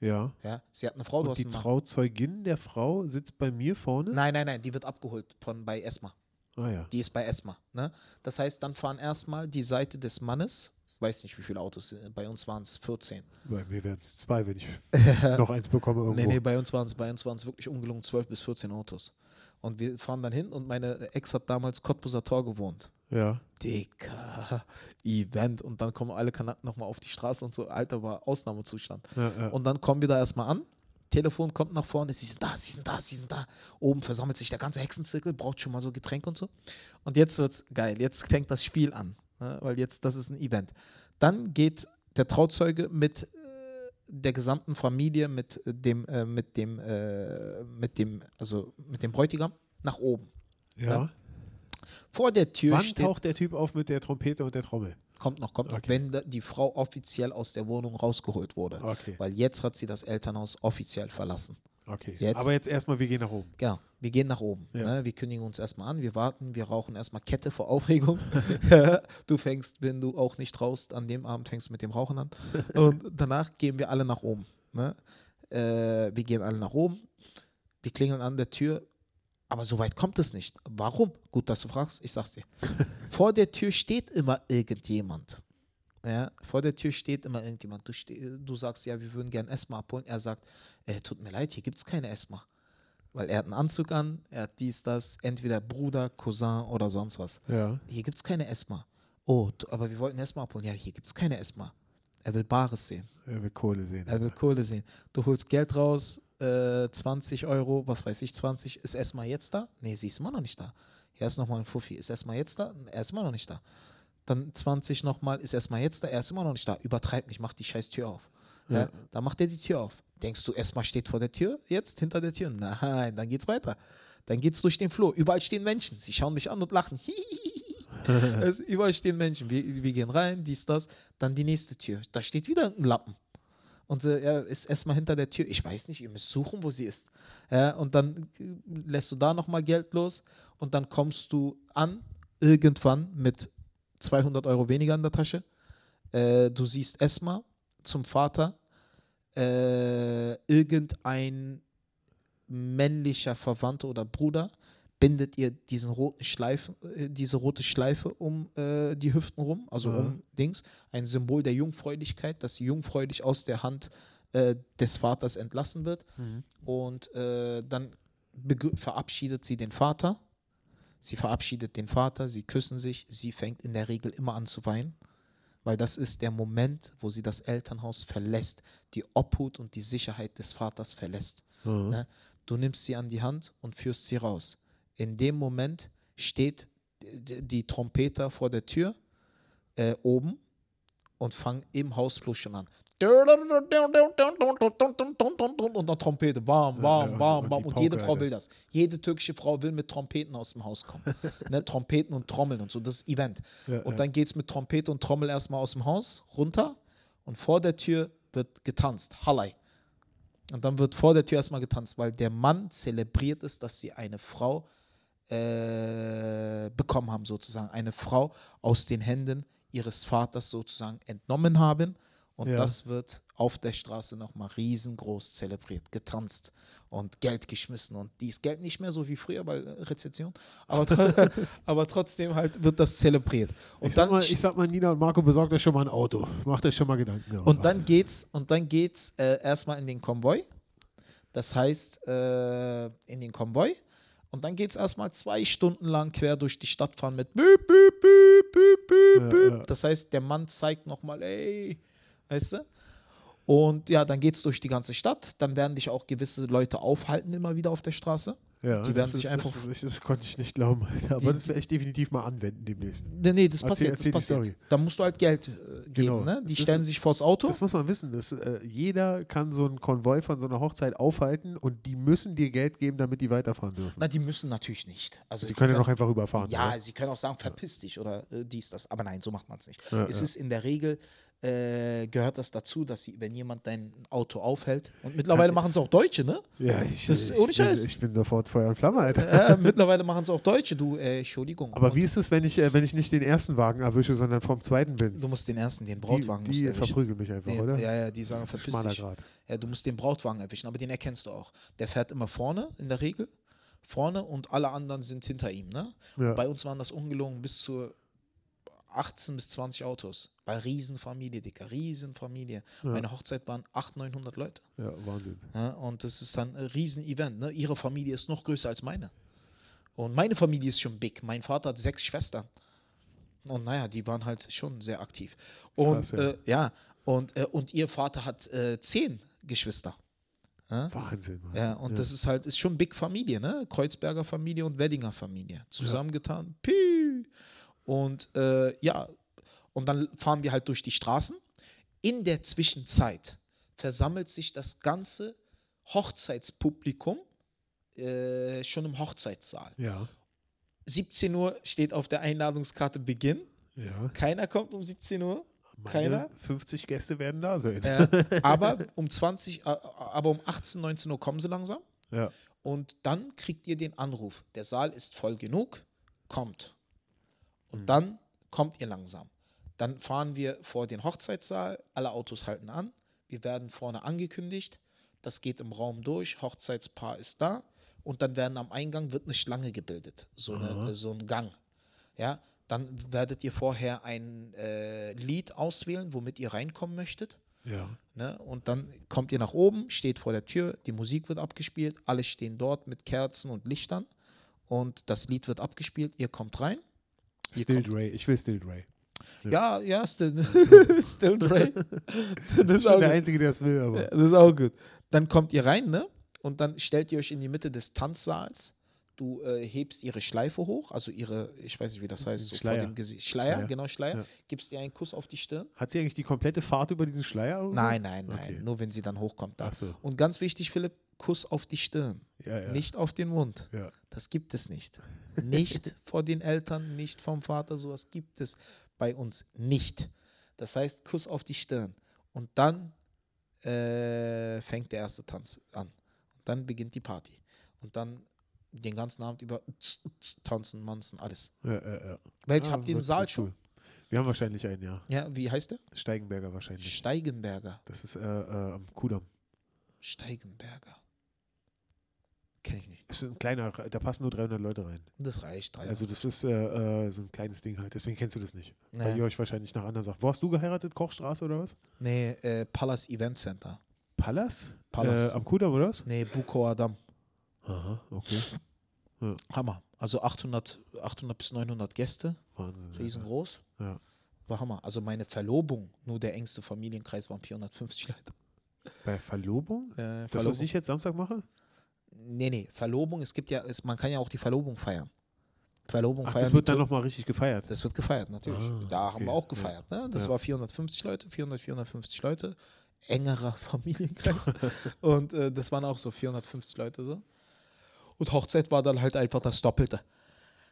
Ja. Ja? Sie hat eine Frau, du Und hast die einen Mann. Trauzeugin der Frau sitzt bei mir vorne? Nein, nein, nein, die wird abgeholt von bei ESMA. Ah ja. Die ist bei ESMA. Ne? Das heißt, dann fahren erstmal die Seite des Mannes. Weiß nicht, wie viele Autos. sind. Bei uns waren es 14. Bei mir wären es zwei, wenn ich noch eins bekomme irgendwo. Nee, nee, bei uns waren es bei uns waren's wirklich ungelungen 12 bis 14 Autos. Und wir fahren dann hin und meine Ex hat damals Cottbuser Tor gewohnt. Ja. Dicker Event. Und dann kommen alle Kanaken nochmal auf die Straße und so. Alter, war Ausnahmezustand. ja, ja. Und dann kommen wir da erstmal an. Telefon kommt nach vorne, sie sind da, sie sind da, sie sind da. Oben versammelt sich der ganze Hexenzirkel, braucht schon mal so Getränk und so. Und jetzt wird's geil. Jetzt fängt das Spiel an. Ne? Weil jetzt, das ist ein Event. Dann geht der Trauzeuge mit äh, der gesamten Familie, mit äh, dem, äh, mit dem, äh, mit dem, also mit dem Bräutigam nach oben. ja. Vor der Tür Wann steht, taucht der Typ auf mit der Trompete und der Trommel? Kommt noch, kommt noch, Okay. wenn da- die Frau offiziell aus der Wohnung rausgeholt wurde. Okay. Weil jetzt hat sie das Elternhaus offiziell verlassen. Okay. Jetzt- Aber jetzt erstmal, wir gehen nach oben. Genau, wir gehen nach oben. Ja. Ne? Wir kündigen uns erstmal an, wir warten, wir rauchen erstmal Kette vor Aufregung. du fängst, wenn du auch nicht traust, an dem Abend fängst du mit dem Rauchen an. Und danach gehen wir alle nach oben. Ne? Äh, wir gehen alle nach oben, wir klingeln an der Tür, aber so weit kommt es nicht. Warum? Gut, dass du fragst, ich sag's dir. Vor der Tür steht immer irgendjemand. Ja, vor der Tür steht immer irgendjemand. Du, du sagst, ja, wir würden gerne Esma abholen. Er sagt, äh, tut mir leid, hier gibt es keine Esma. Weil er hat einen Anzug an, er hat dies, das, entweder Bruder, Cousin oder sonst was. Ja. Hier gibt es keine Esma. Oh, aber wir wollten Esma abholen. Ja, hier gibt es keine Esma. Er will Bares sehen. Er will Kohle sehen. Er will Kohle sehen. Du holst Geld raus, äh, 20 Euro, was weiß ich, 20. Ist Esma jetzt da? Nee, sie ist immer noch nicht da. Hier ist nochmal ein Fuffi. Ist erstmal jetzt da? Er ist immer noch nicht da. Dann 20 nochmal, ist erstmal jetzt da? Er ist immer noch nicht da. Übertreib nicht, mach die scheiß Tür auf. Ja. Ja. Dann macht er die Tür auf. Denkst du, erstmal steht vor der Tür, jetzt hinter der Tür? Nein, dann geht's weiter. Dann geht's durch den Flur. Überall stehen Menschen. Sie schauen dich an und lachen. es, überall stehen Menschen. Wir, wir gehen rein, dies, das. Dann die nächste Tür. Da steht wieder ein Lappen. Und äh, er ist erstmal hinter der Tür. Ich weiß nicht, ihr müsst suchen, wo sie ist. Ja, und dann lässt du da nochmal Geld los. Und dann kommst du an, irgendwann mit 200 Euro weniger in der Tasche. Äh, du siehst Esma zum Vater. Äh, irgendein männlicher Verwandter oder Bruder bindet ihr diesen roten Schleife, äh, diese rote Schleife um äh, die Hüften rum, also Ja. um Dings, ein Symbol der Jungfräulichkeit, dass sie jungfräulich aus der Hand äh, des Vaters entlassen wird. Mhm. Und äh, dann verabschiedet sie den Vater. Sie verabschiedet den Vater, sie küssen sich, sie fängt in der Regel immer an zu weinen, weil das ist der Moment, wo sie das Elternhaus verlässt, die Obhut und die Sicherheit des Vaters verlässt. Mhm. Ne? Du nimmst sie an die Hand und führst sie raus. In dem Moment steht die Trompeter vor der Tür äh, oben und fangen im Hausflur schon an. Und dann Trompete, bam, bam, bam, und bam. Und jede Frau will das. Jede türkische Frau will mit Trompeten aus dem Haus kommen. ne? Trompeten und Trommeln und so, das ist Event. Ja, Und dann geht es mit Trompete und Trommel erstmal aus dem Haus runter und vor der Tür wird getanzt. Hallei. Und dann wird vor der Tür erstmal getanzt, weil der Mann zelebriert es, dass sie eine Frau äh, bekommen haben, sozusagen. Eine Frau aus den Händen ihres Vaters sozusagen entnommen haben. Und Ja. das wird auf der Straße nochmal riesengroß zelebriert, getanzt und Geld geschmissen. Und dies Geld nicht mehr so wie früher bei äh, Rezession, aber, aber trotzdem halt wird das zelebriert. Und ich, sag dann mal, ich sag mal, Nina und Marco, besorgt euch schon mal ein Auto. Macht euch schon mal Gedanken. darüber. Und dann geht's und dann geht's äh, erstmal in den Konvoi. Das heißt, äh, in den Konvoi. Und dann geht's erstmal zwei Stunden lang quer durch die Stadt fahren mit büb, büb, büb, büb, büb, Ja, büb. ja. Das heißt, der Mann zeigt nochmal, ey, weißt du? Und ja, dann geht's durch die ganze Stadt. Dann werden dich auch gewisse Leute aufhalten immer wieder auf der Straße. Ja, die werden das sich ist, einfach- Das, das, konnte ich nicht glauben. Alter. Aber Die- das werde ich definitiv mal anwenden demnächst. Nee, nee, das Erzähl- passiert. erzähl das passiert. Da musst du halt Geld äh, geben. Genau. Ne? Die Das- stellen sich vors Auto. Das muss man wissen. Dass, äh, jeder kann so einen Konvoi von so einer Hochzeit aufhalten und die müssen dir Geld geben, damit die weiterfahren dürfen. Na, die müssen natürlich nicht. Also sie die können ja noch einfach überfahren. Ja, oder? sie können auch sagen, verpiss dich oder äh, dies, das. Aber nein, so macht man es nicht. Ja, es ja. ist in der Regel, äh, gehört das dazu, dass sie, wenn jemand dein Auto aufhält, und mittlerweile machen es auch Deutsche, ne? ja ich, Das- ich, ohne bin, ich bin sofort Feuer und Flamme, Alter. äh, mittlerweile machen es auch Deutsche, du, äh, Entschuldigung. Aber Und wie ist es, wenn ich, äh, wenn ich nicht den ersten Wagen erwische, sondern vom zweiten bin? Du musst den ersten, den Brautwagen die die verprügeln mich einfach, Den- oder? Ja, ja, die sagen, verpiss Schmaler dich. Grad. Ja, du musst den Brautwagen erwischen, aber den erkennst du auch. Der fährt immer vorne, in der Regel. Vorne und alle anderen sind hinter ihm, ne? Ja. Bei uns waren das ungelogen bis zu 18 bis 20 Autos. Weil Riesenfamilie, Dicker, Riesenfamilie. Ja. Meine Hochzeit waren 800, 900 Leute. ja, Wahnsinn. Ja, und das ist dann ein Riesen-Event. Ne? Ihre Familie ist noch größer als meine. Und meine Familie ist schon big. Mein Vater hat sechs Schwestern. Und naja, die waren halt schon sehr aktiv. Und Krass, ja. ja, äh, ja und, äh, und ihr Vater hat äh, zehn Geschwister. Ja? Wahnsinn, Mann. Ja, und das ist halt, ist schon Big Familie, ne? Kreuzberger Familie und Weddinger Familie. Zusammengetan. Pü. Und äh, ja, und dann fahren wir halt durch die Straßen. In der Zwischenzeit versammelt sich das ganze Hochzeitspublikum äh, schon im Hochzeitssaal. Ja, 17 Uhr steht auf der Einladungskarte Beginn. ja. Keiner kommt um 17 Uhr. Meine Keiner? 50 Gäste werden da sein. Äh, aber um 20, äh, aber um 18, 19 Uhr kommen sie langsam. Ja. Und dann kriegt ihr den Anruf, der Saal ist voll genug, kommt. Und Mhm. dann kommt ihr langsam. Dann fahren wir vor den Hochzeitssaal, alle Autos halten an, wir werden vorne angekündigt, das geht im Raum durch, Hochzeitspaar ist da und dann werden am Eingang wird eine Schlange gebildet, so, eine, so ein Gang. Ja, dann werdet ihr vorher ein äh, Lied auswählen, womit ihr reinkommen möchtet. Ja. Ne? Und dann kommt ihr nach oben, steht vor der Tür, die Musik wird abgespielt, alle stehen dort mit Kerzen und Lichtern und das Lied wird abgespielt, ihr kommt rein. Still Dre. Ich will Still Dre. Ja, ja, still, still Dre. das, Ich ist bin auch der gut. Einzige, der es will, Ja, aber. das ist auch gut. Dann kommt ihr rein, ne? Und dann stellt ihr euch in die Mitte des Tanzsaals. Du äh, hebst ihre Schleife hoch, also ihre, ich weiß nicht, wie das heißt, so Schleier. vor dem Gesicht. Schleier, Schleier. genau, Schleier. Ja. Gibst ihr einen Kuss auf die Stirn? Hat sie eigentlich die komplette Fahrt über diesen Schleier? irgendwo? Nein, nein, nein. Okay. Nur wenn sie dann hochkommt. Da. Ach so. Und ganz wichtig, Philipp, Kuss auf die Stirn, Ja, ja. nicht auf den Mund. Ja. Das gibt es nicht. Nicht vor den Eltern, nicht vom Vater, sowas gibt es bei uns nicht. Das heißt, Kuss auf die Stirn. Und dann äh, fängt der erste Tanz an. Und dann beginnt die Party. Und dann den ganzen Abend über tz, tz, tanzen, manzen, alles. Ja, ja, ja. Welch Ah, habt ihr den Saal schon? cool. Wir haben wahrscheinlich einen, ja. Ja, wie heißt der? Steigenberger wahrscheinlich. Steigenberger. Das ist äh, äh, am Kudamm. Steigenberger. Kenne ich nicht. Das ist ein kleiner, da passen nur 300 Leute rein. Das reicht. Drei Also das ist äh, äh, so ein kleines Ding halt. Deswegen kennst du das nicht. Weil nee, ihr euch wahrscheinlich nach anderen sagt. Wo hast du geheiratet? Kochstraße oder was? nee äh, Palace Event Center. Pallas? Pallas. Äh, am Kudamm oder was? Nee, Bukower Damm. Aha, okay. Hammer. Also 800, 800 bis 900 Gäste, Wahnsinn. riesengroß. Ja. War Hammer. Also meine Verlobung, nur der engste Familienkreis waren 450 Leute. Bei Verlobung? Äh, Das, was ich jetzt Samstag mache? nee, nee, Verlobung, es gibt ja, es, man kann ja auch die Verlobung feiern. Verlobung Ach, feiern. das wird dann nochmal richtig gefeiert. das wird gefeiert, natürlich. Ah, da haben okay, wir auch ja. gefeiert. Ne? Das Ja. war 450 Leute, 400, 450 Leute. Engerer Familienkreis. Und äh, das waren auch so 450 Leute so. Und Hochzeit war dann halt einfach das Doppelte.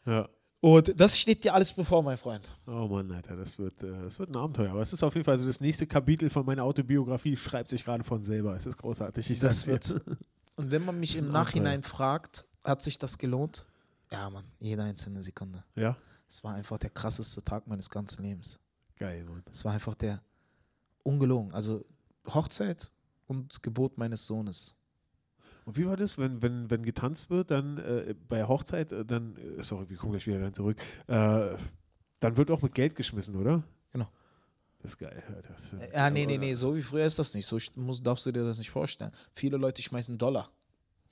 Ja. Und das steht dir alles bevor, mein Freund. Oh Mann, Alter, das wird, äh, das wird ein Abenteuer. Aber es ist auf jeden Fall so das nächste Kapitel von meiner Autobiografie, schreibt sich gerade von selber. Es ist großartig. Ich Das sag's wird- jetzt. Und wenn man mich im ein Nachhinein fragt, hat sich das gelohnt? Ja, Mann, jede einzelne Sekunde. Ja, Es war einfach der krasseste Tag meines ganzen Lebens. geil, Mann. Es war einfach der ungelogen. Also Hochzeit und Geburt meines Sohnes. Und wie war das, wenn, wenn, wenn getanzt wird, dann äh, bei Hochzeit, äh, dann, äh, sorry, wir kommen gleich wieder dann zurück, äh, dann wird auch mit Geld geschmissen, oder? Genau. Das ist geil. Das ist- Ja, nee, nee, nee, so wie früher ist das nicht. So muss, darfst du dir das nicht vorstellen. Viele Leute schmeißen Dollar.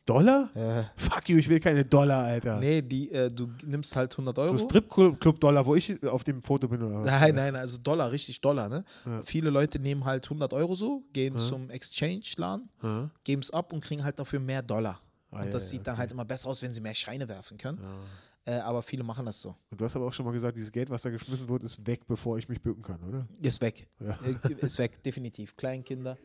Dollar? Äh, Fuck you, ich will keine Dollar, Alter. nee, die, äh, du nimmst halt 100 Euro. So Stripclub-Dollar, wo ich auf dem Foto bin, oder was? Nein, nein, also Dollar, richtig Dollar, ne? Ja. Viele Leute nehmen halt 100 Euro so, gehen Ja. zum Exchange-Laden, Ja. geben es ab und kriegen halt dafür mehr Dollar. Ah, und ja, das ja, sieht dann okay. halt immer besser aus, wenn sie mehr Scheine werfen können. Ja. Äh, aber viele machen das so. Und du hast aber auch schon mal gesagt, dieses Geld, was da geschmissen wird, ist weg, bevor ich mich bücken kann, oder? Ist weg. Ja. Äh, ist weg, definitiv. Kleinkinder.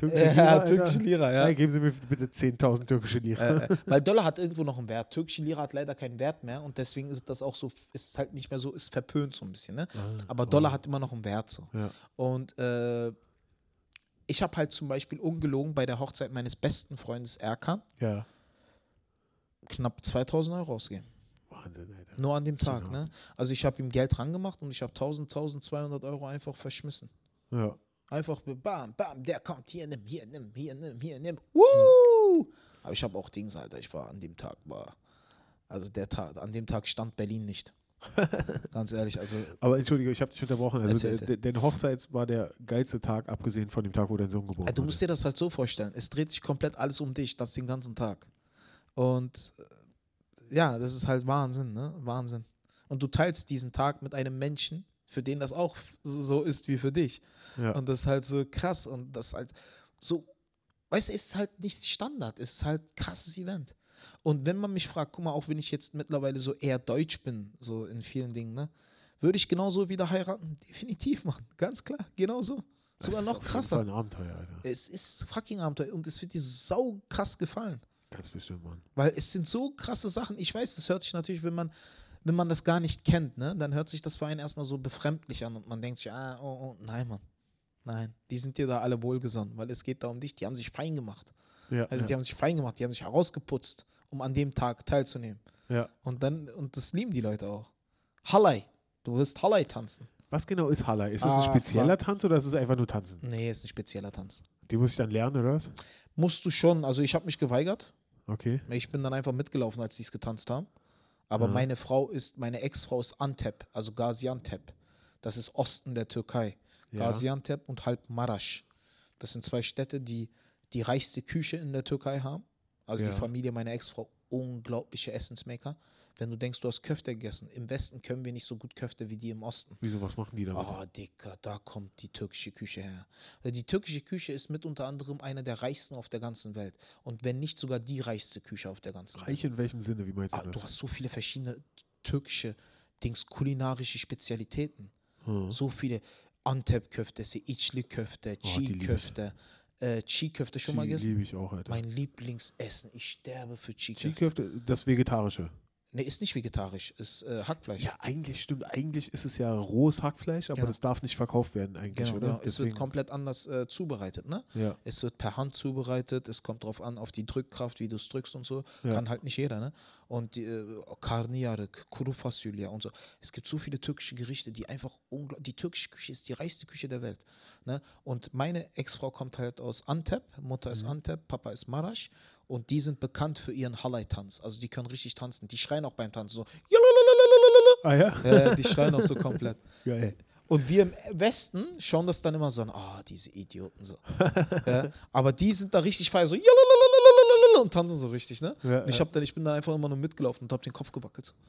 Türkische Lira, Ja, türkische Lira, ja. Ja, geben Sie mir bitte 10.000 türkische Lira. Äh, äh, weil Dollar hat irgendwo noch einen Wert. Türkische Lira hat leider keinen Wert mehr und deswegen ist das auch so, ist halt nicht mehr so, ist verpönt so ein bisschen. Ne? Aber Dollar hat immer noch einen Wert so. Ah, Ja. Und äh, ich habe halt zum Beispiel ungelogen bei der Hochzeit meines besten Freundes Erkan ja. knapp 2000 Euro ausgegeben. Wahnsinn, Alter. Nur an dem Tag. Ne? Also ich habe ihm Geld rangemacht und ich habe 1000, 1200 Euro einfach verschmissen. Ja. Einfach bam, bam, der kommt, hier, nimm, hier, nimm, hier, nimm, hier, nimm. Woo! Aber ich habe auch Dings, Alter, ich war an dem Tag, war, also der Tag, an dem Tag stand Berlin nicht. Ganz ehrlich, also Aber entschuldige, ich habe dich unterbrochen. Also Erzähl, deine Hochzeit war der geilste Tag, abgesehen von dem Tag, wo dein Sohn geboren Du wurde. musst dir das halt so vorstellen. Es dreht sich komplett alles um dich, das den ganzen Tag. Und äh, ja, das ist halt Wahnsinn, ne? Wahnsinn. Und du teilst diesen Tag mit einem Menschen, für den das auch so ist wie für dich. ja. Und das ist halt so krass und das ist halt so, weißt du, es ist halt nicht Standard, es ist halt ein krasses Event. Und wenn man mich fragt, guck mal, auch wenn ich jetzt mittlerweile so eher deutsch bin, so in vielen Dingen, ne, würde ich genauso wieder heiraten? Definitiv machen, ganz klar, genauso. Das Sogar ist noch krasser. Fall ein Abenteuer, Alter. Es ist fucking Abenteuer und es wird dir sau krass gefallen. Ganz bestimmt, Mann. Weil es sind so krasse Sachen. Ich weiß, das hört sich natürlich, wenn man, wenn man das gar nicht kennt, ne, dann hört sich das für einen erstmal so befremdlich an und man denkt sich, ah, oh, oh, nein, Mann. Nein, die sind dir da alle wohlgesonnen, weil es geht da um dich. Die haben sich fein gemacht. Ja, Also die ja. haben sich fein gemacht, die haben sich herausgeputzt, um an dem Tag teilzunehmen. ja. Und dann, und das lieben die Leute auch. Hallei. Du wirst Hallei tanzen. Was genau ist Hallei? Ist das Ah, ein spezieller Tanz oder ist es einfach nur Tanzen? Nee, ist ein spezieller Tanz. Die muss ich dann lernen, oder was? Musst du schon, also ich habe mich geweigert. Okay. Ich bin dann einfach mitgelaufen, als die es getanzt haben. Aber Ja. meine Frau ist, meine Ex-Frau ist Antep, also Gaziantep. Das ist Osten der Türkei. Ja. Gaziantep und halb Marasch. Das sind zwei Städte, die die reichste Küche in der Türkei haben. Also Ja. die Familie meiner Ex-Frau unglaubliche Essensmaker. Wenn du denkst, du hast Köfte gegessen, im Westen können wir nicht so gut Köfte wie die im Osten. Wieso, was machen die damit? Oh, Dicker, da kommt die türkische Küche her. Die türkische Küche ist mit unter anderem eine der reichsten auf der ganzen Welt. Und wenn nicht sogar die reichste Küche auf der ganzen Welt. Reich in welchem Sinne, wie meinst du Ah, du das? hast so viele verschiedene türkische Dings, kulinarische Spezialitäten. Hm. So viele Antep-Köfte, Içli-Köfte, Oh. Chi-Köfte. Äh, Chi-Köfte schon mal Chi gegessen? liebe ich auch, Alter. Mein Lieblingsessen. Ich sterbe für Chi-Köfte. Chi-Köfte, das Vegetarische. Nee, ist nicht vegetarisch, ist äh, Hackfleisch. Ja, eigentlich stimmt. Eigentlich ist es ja rohes Hackfleisch, aber Genau. das darf nicht verkauft werden eigentlich, Genau, oder? genau. Es wird komplett anders äh, zubereitet, ne? ja. Es wird per Hand zubereitet, es kommt drauf an, auf die Drückkraft, wie du es drückst und so. Ja. Kann halt nicht jeder, ne? Und die äh, Karnıyarık, Kuru Fasulye und so. Es gibt so viele türkische Gerichte, die einfach unglaublich. Die türkische Küche ist die reichste Küche der Welt. Ne? Und meine Ex-Frau kommt halt aus Antep, Mutter Mhm. ist Antep, Papa ist Marasch. Und die sind bekannt für ihren Halai-Tanz. Also die können richtig tanzen. Die schreien auch beim Tanzen so. Ah ja? Äh, die schreien auch so komplett. Geil. Und wir im Westen schauen das dann immer so an, ah, diese Idioten so. ja, aber die sind da richtig feier, so "Jalalalalala" und tanzen so richtig, ne? Ja, ich, ja. hab dann, ich bin da einfach immer nur mitgelaufen und hab den Kopf gewackelt.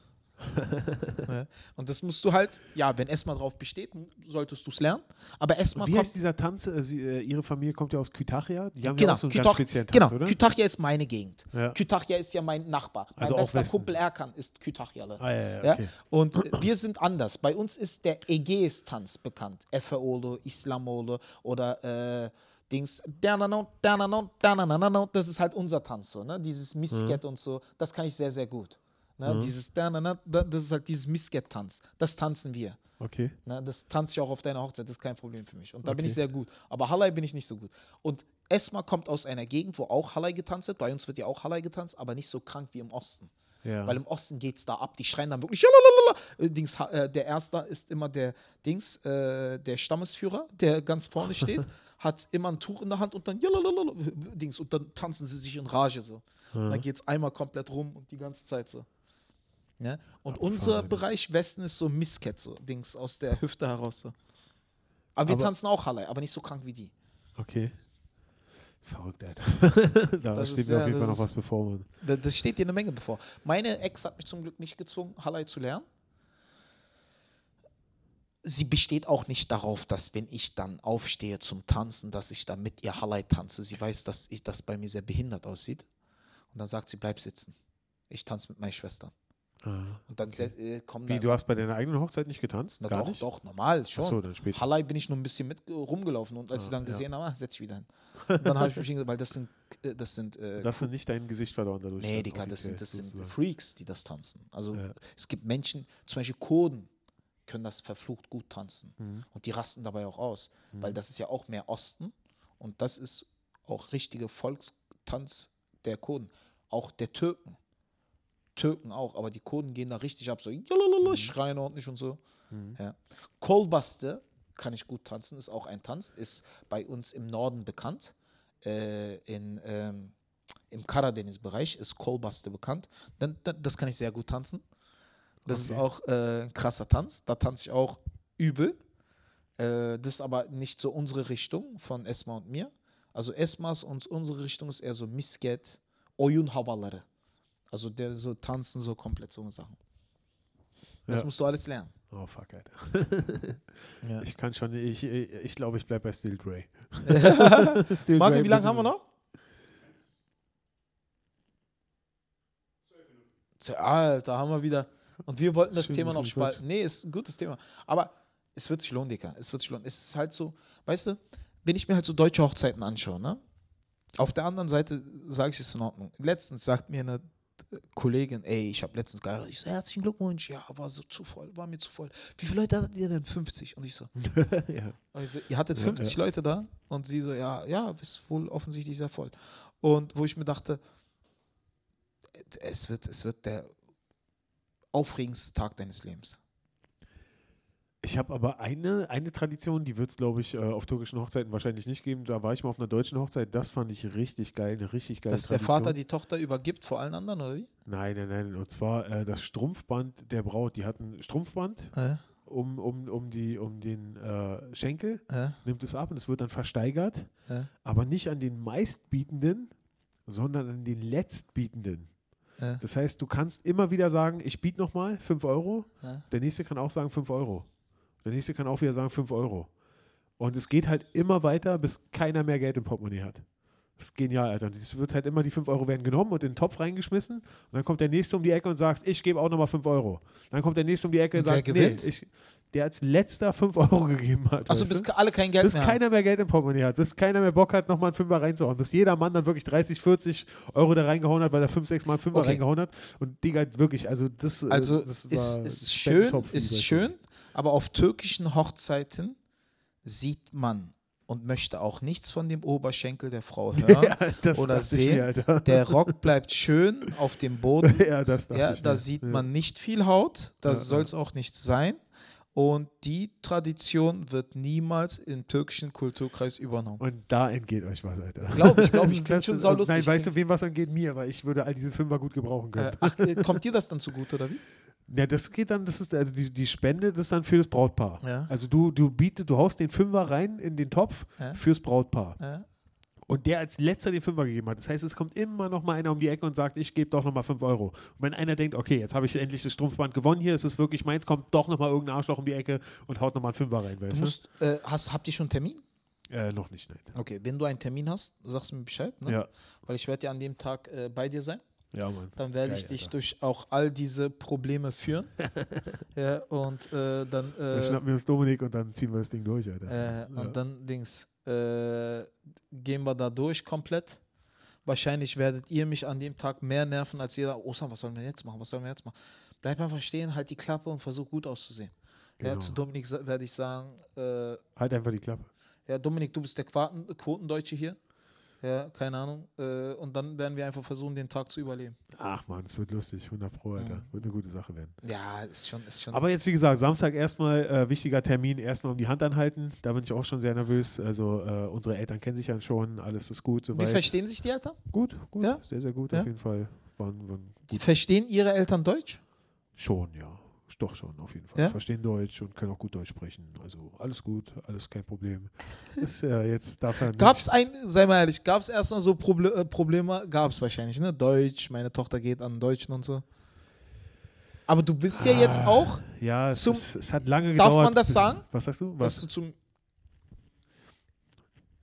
Ja. Und das musst du halt, ja, wenn Esma drauf besteht, solltest du es lernen. Aber Esma Wie kommt. heißt dieser Tanz? Äh, Sie, äh, ihre Familie kommt ja aus Kütahya. Die haben ja Genau, auch so einen ganz speziellen genau, Tanz, oder? Kütahya ist meine Gegend. Ja. Kütahya ist ja mein Nachbar. Mein Also auch bester. Kumpel Erkan ist Kütahya. Ah, ja, ja, okay. Und äh, wir sind anders. Bei uns ist der Ägäis-Tanz bekannt. Efeoğlu, Islamoğlu oder äh, Dings. Das ist halt unser Tanz, so, ne? Dieses Misket und so. Das kann ich sehr, sehr gut. Ne? Dieses das ist halt dieses Misket-Tanz. Das tanzen wir. Okay. Ne, das tanze ich auch auf deiner Hochzeit, das ist kein Problem für mich. Und da bin ich Okay. sehr gut. Aber Halai bin ich nicht so gut. Und Esma kommt aus einer Gegend, wo auch Halai getanzt wird. Bei uns wird ja auch Halai getanzt, aber nicht so krank wie im Osten. Ja. Weil im Osten geht es da ab. Die schreien dann wirklich. Äh, Dings, äh, der Erste ist immer der Dings, äh, der Stammesführer, der ganz vorne steht, hat immer ein Tuch in der Hand und dann Dings und dann tanzen sie sich in Rage so. Und dann geht es einmal komplett rum und die ganze Zeit so. Ja? Und unser Alter. Bereich Westen ist so Misket, so Dings aus der Hüfte heraus. So. Aber wir Aber- tanzen auch Halai, aber nicht so krank wie die. Okay. Verrückt, Alter. da Das steht ist mir ja- auf jeden Fall noch was bevor, Mann. Da- Das steht dir eine Menge bevor. Meine Ex hat mich zum Glück nicht gezwungen, Halai zu lernen. Sie besteht auch nicht darauf, dass wenn ich dann aufstehe zum Tanzen, dass ich dann mit ihr Halai tanze. Sie weiß, dass ich das bei mir sehr behindert aussieht. Und dann sagt sie, bleib sitzen. Ich tanze mit meinen Schwestern. Ah. Und dann se- äh, kommen Wie, du hast bei deiner eigenen Hochzeit nicht getanzt? na Gar doch, nicht? doch, normal schon. Ach so, dann später. Halai bin ich nur ein bisschen mit äh, rumgelaufen und als Ah, sie dann ja. gesehen haben, ah, setz dich wieder hin. Und dann habe ich mich hingesetzt, weil das sind, äh, das sind äh, Das sind nicht dein Gesicht verloren dadurch. Nee, Digga, das sind, das sind. Freaks, die das tanzen. Also Ja. es gibt Menschen, zum Beispiel Kurden, können das verflucht gut tanzen. Mhm. Und die rasten dabei auch aus. Weil das ist ja auch mehr Osten und das ist auch richtige Volkstanz der Kurden. Auch der Türken. Türken auch, aber die Kurden gehen da richtig ab, so jalalala, schreien ordentlich und so. Ja. Kolbaste kann ich gut tanzen, ist auch ein Tanz, ist bei uns im Norden bekannt. Äh, in, ähm, Im Karadeniz-Bereich ist Kolbaste bekannt. Dann, das kann ich sehr gut tanzen. Das ist Okay. auch äh, ein krasser Tanz. Da tanze ich auch übel. Äh, das ist aber nicht so unsere Richtung von Esma und mir. Also Esmas und unsere Richtung ist eher so Misket, Oyun Havaları. Also der so tanzen, so komplett so eine Sachen. Das Ja. musst du alles lernen. Oh, fuck, Alter. Ja. Ich kann schon, ich glaube, ich, ich, glaub, ich bleibe bei Still Dre. Still Marco, Dre wie lange haben wir noch? Alter, haben wir wieder. Und wir wollten das Schön, Thema noch spalten. Nee, ist ein gutes Thema. Aber es wird sich lohnen, Dicker. Es wird sich lohnen. Es ist halt so, weißt du, wenn ich mir halt so deutsche Hochzeiten anschaue, ne? Auf der anderen Seite sage ich es in Ordnung. Letztens sagt mir eine Kollegin, ey, ich habe letztens geheiratet. Ich so, herzlichen Glückwunsch. Ja, war so zu voll, war mir zu voll. Wie viele Leute hattet ihr denn? 50. Und ich so, ja. und ich so, ihr hattet Ja, 50 ja. Leute da? Und sie so, ja, ja, ist wohl offensichtlich sehr voll. Und wo ich mir dachte, es wird, es wird der aufregendste Tag deines Lebens. Ich habe aber eine, eine Tradition, die wird es, glaube ich, äh, auf türkischen Hochzeiten wahrscheinlich nicht geben. Da war ich mal auf einer deutschen Hochzeit. Das fand ich richtig geil, eine richtig geile Dass der Tradition. Vater die Tochter übergibt vor allen anderen, oder wie? Nein, nein, nein. Und zwar äh, das Strumpfband der Braut. Die hat ein Strumpfband Äh, um, um, um, die, um den äh, Schenkel, äh, nimmt es ab und es wird dann versteigert. äh, Aber nicht an den Meistbietenden, sondern an den Letztbietenden. Ja. Das heißt, du kannst immer wieder sagen, ich biete nochmal 5 Euro. Ja. Der nächste kann auch sagen 5 Euro. Der nächste kann auch wieder sagen 5 Euro. Und es geht halt immer weiter, bis keiner mehr Geld im Portemonnaie hat. Das ist genial, Alter. Und es wird halt immer, die 5 Euro werden genommen und in den Topf reingeschmissen. Und dann kommt der nächste um die Ecke und sagt, ich gebe auch nochmal 5 Euro. Dann kommt der nächste um die Ecke und, Und sagt, nee, gewinnt? ich, der als letzter 5 Euro gegeben hat. Achso, bis alle kein Geld bis mehr keiner mehr Geld im Portemonnaie hat, bis keiner mehr Bock hat, nochmal einen Fünfer reinzuhauen, bis jeder Mann dann wirklich 30, 40 Euro da reingehauen hat, weil er 5, 6 Mal einen Fünfer Okay. reingehauen hat. Und Digga, wirklich, also das, äh. Also das ist, ist schön, ist schön, aber auf türkischen Hochzeiten sieht man und möchte auch nichts von dem Oberschenkel der Frau hören. Ja, das oder sehen. mir. Der Rock bleibt schön auf dem Boden. ja, das Ja, da sieht Ja. man nicht viel Haut, Ja, das soll es auch nicht sein. Und die Tradition wird niemals im türkischen Kulturkreis übernommen. Und da entgeht euch was, Alter. Glaub ich, glaub ich, Das klingt schon saulustig. Nein, weißt du, wem was entgeht? Mir, weil ich würde all diese Fünfer gut gebrauchen können. Äh, ach, äh, kommt dir das dann zugute, oder wie? Ja, das geht dann, das ist, also die, die Spende, das ist dann für das Brautpaar. Ja. Also du, du bietest, du haust den Fünfer rein in den Topf Ja. fürs Brautpaar. Ja. Und der als letzter den Fünfer gegeben hat. Das heißt, es kommt immer noch mal einer um die Ecke und sagt, ich gebe doch noch mal 5 Euro. Und wenn einer denkt, okay, jetzt habe ich endlich das Strumpfband gewonnen hier, es ist wirklich meins, kommt doch noch mal irgendein Arschloch um die Ecke und haut noch mal einen Fünfer rein, Du weißt musst, äh, hast, habt ihr schon einen Termin? du? Äh, noch nicht, nein. Okay, wenn du einen Termin hast, sagst du mir Bescheid, ne? Ja. Weil ich werde ja an dem Tag äh, bei dir sein. Ja, Mann. Dann werde Geil, ich dich Alter. durch auch all diese Probleme führen. ja, und äh, dann. Dann Äh, schnappen wir uns Dominik und dann ziehen wir das Ding durch, Alter. Äh, Ja. Und dann Dings, äh, gehen wir da durch komplett. Wahrscheinlich werdet ihr mich an dem Tag mehr nerven als jeder. Osan, was sollen wir jetzt machen? Was sollen wir jetzt machen? Bleib einfach stehen, halt die Klappe und versuch gut auszusehen. Ja, Genau. zu Dominik werde ich sagen, äh, Halt einfach die Klappe. ja, Dominik, du bist der Quaten Quotendeutsche hier. Ja, keine Ahnung. Äh, und dann werden wir einfach versuchen, den Tag zu überleben. Ach man, es wird lustig, 100 Pro, Alter. Mhm. Wird eine gute Sache werden. Ja, ist schon, ist schon. Aber jetzt, wie gesagt, Samstag erstmal äh, wichtiger Termin, erstmal um die Hand anhalten. Da bin ich auch schon sehr nervös. Also äh, unsere Eltern kennen sich ja schon, alles ist gut. Wie Soweit. verstehen sich die Eltern? Gut, gut, Ja? sehr, sehr gut Ja? auf jeden Fall. Waren, waren Die verstehen ihre Eltern Deutsch? schon, ja. Doch schon, auf jeden Fall. Ja? Verstehen Deutsch und können auch gut Deutsch sprechen. Also alles gut, alles kein Problem. Ist äh, jetzt darf nicht- Gab es ein, sei mal ehrlich, gab es erstmal so Proble äh, Probleme? Gab es wahrscheinlich, ne? Deutsch, meine Tochter geht an Deutschen und so. Aber du bist ja jetzt Ah, auch, Ja, es, zum- ist, es hat lange Darf gedauert. man das sagen? Was sagst du? dass Was? du zum.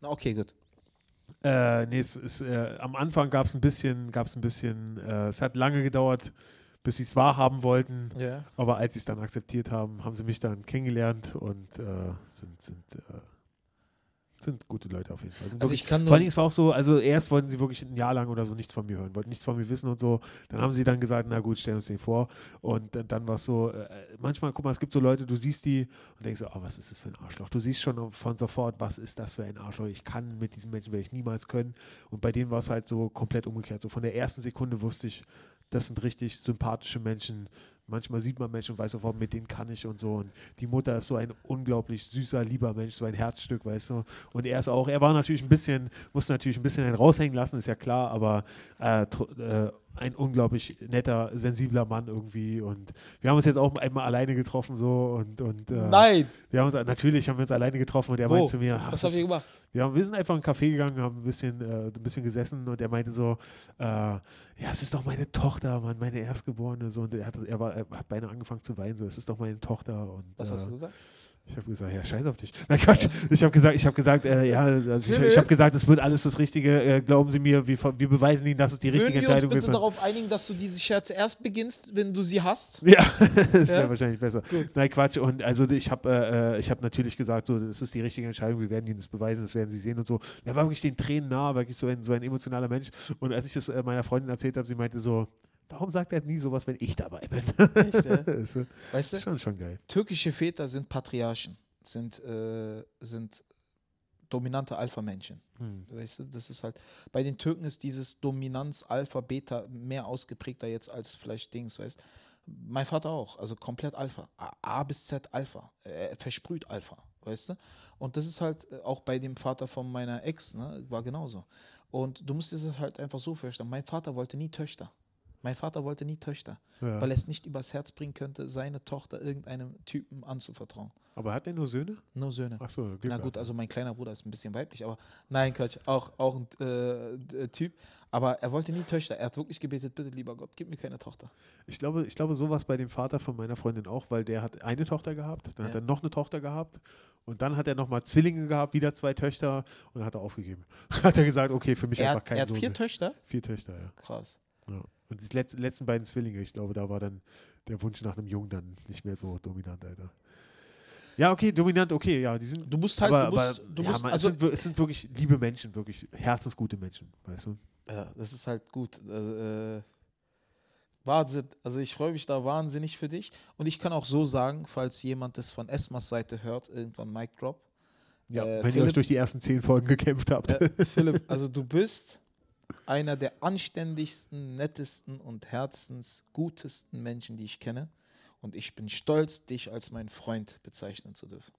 Na, okay, gut. Äh, nee, es ist, äh, am Anfang gab es ein bisschen, gab es ein bisschen, äh, es hat lange gedauert, bis sie es wahrhaben wollten. Ja. Aber als sie es dann akzeptiert haben, haben sie mich dann kennengelernt und äh, sind, sind, äh, sind gute Leute auf jeden Fall. Sind Also wirklich, ich kann vor allen Dingen, es war auch so, also erst wollten sie wirklich ein Jahr lang oder so nichts von mir hören, wollten nichts von mir wissen und so. Dann haben sie dann gesagt, na gut, stellen uns den vor. Und dann, dann war es so, äh, manchmal, guck mal, es gibt so Leute, du siehst die und denkst so, oh, was ist das für ein Arschloch? Du siehst schon von sofort, was ist das für ein Arschloch? Ich kann mit diesen Menschen werde ich niemals können. Und bei denen war es halt so komplett umgekehrt. So von der ersten Sekunde wusste ich, das sind richtig sympathische Menschen. Manchmal sieht man Menschen und weiß sofort, mit denen kann ich und so. Und die Mutter ist so ein unglaublich süßer, lieber Mensch, so ein Herzstück, weißt du. Und er ist auch, er war natürlich ein bisschen, musste natürlich ein bisschen einen raushängen lassen, ist ja klar, aber äh, äh, ein unglaublich netter, sensibler Mann irgendwie. Und wir haben uns jetzt auch einmal alleine getroffen so und, und äh, Nein! wir haben uns natürlich haben wir uns alleine getroffen und er meinte zu mir, ach, Was habt ihr gemacht? wir, haben, wir sind einfach in einen Café gegangen, haben ein bisschen, äh, ein bisschen gesessen und er meinte so, äh, ja, es ist doch meine Tochter, Mann, meine Erstgeborene. So, und er hat, er, war, er hat beinahe angefangen zu weinen, so, es ist doch meine Tochter. Und, Was äh, hast du gesagt? Ich habe gesagt, ja, scheiß auf dich. Nein, Quatsch. Ich habe gesagt, ich habe gesagt, äh, ja, also ich, ich habe gesagt, es wird alles das Richtige. Äh, glauben Sie mir, wir, wir beweisen Ihnen, dass es die richtige Würden wir uns Entscheidung bitte ist. Darauf einigen, dass du diese Scherze erst beginnst, wenn du sie hast? Ja, das wäre Ja? wahrscheinlich besser. Nein, Quatsch. Und also ich habe äh, äh, ich natürlich gesagt, so, das ist die richtige Entscheidung, wir werden Ihnen das beweisen, das werden Sie sehen und so. Er war wirklich den Tränen nah, wirklich so ein, so ein emotionaler Mensch. Und als ich das äh, meiner Freundin erzählt habe, sie meinte so, warum sagt er nie sowas, wenn ich dabei bin? Echt, ja? das ist, äh, Weißt du? schon, schon geil. Türkische Väter sind Patriarchen, sind, äh, sind dominante Alpha-Männchen. Hm. Weißt du, das ist halt, bei den Türken ist dieses Dominanz Alpha, Beta mehr ausgeprägter jetzt als vielleicht Dings, weißt Mein Vater auch, also komplett Alpha. A, A bis Z Alpha. Er versprüht Alpha, weißt du? Und das ist halt äh, auch bei dem Vater von meiner Ex, ne, war genauso. Und du musst es halt einfach so vorstellen. Mein Vater wollte nie Töchter. Mein Vater wollte nie Töchter, Ja. weil er es nicht übers Herz bringen könnte, seine Tochter irgendeinem Typen anzuvertrauen. Aber hat der nur Söhne? Nur Söhne. Achso, Glück Na gut, also mein kleiner Bruder ist ein bisschen weiblich, aber nein, Quatsch, auch, auch ein äh, d- Typ. Aber er wollte nie Töchter. Er hat wirklich gebetet, bitte lieber Gott, gib mir keine Tochter. Ich glaube, ich glaube, sowas bei dem Vater von meiner Freundin auch, weil der hat eine Tochter gehabt, dann hat Ja. er noch eine Tochter gehabt und dann hat er nochmal Zwillinge gehabt, wieder zwei Töchter und dann hat er aufgegeben. hat er gesagt, okay, für mich Er, einfach hat- kein er hat Sohn vier. Töchter? Vier Töchter, ja. Krass. Ja. Und die letzten, letzten beiden Zwillinge, ich glaube, da war dann der Wunsch nach einem Jungen dann nicht mehr so dominant, Alter. Ja, okay, dominant, okay, ja, die sind. Du musst halt, aber, du musst, aber du ja, musst, man, also, es, sind, es sind wirklich liebe Menschen, wirklich herzensgute Menschen, weißt du? ja, das ist halt gut. Äh, äh, Wahnsinn. Also ich freue mich da wahnsinnig für dich. Und ich kann auch so sagen, falls jemand das von Esmas Seite hört, irgendwann Mic Drop. Ja, Äh, wenn ihr euch Philipp- durch die ersten zehn Folgen gekämpft habt. Äh, Philipp, also du bist einer der anständigsten, nettesten und herzensgutesten Menschen, die ich kenne. Und ich bin stolz, dich als mein Freund bezeichnen zu dürfen.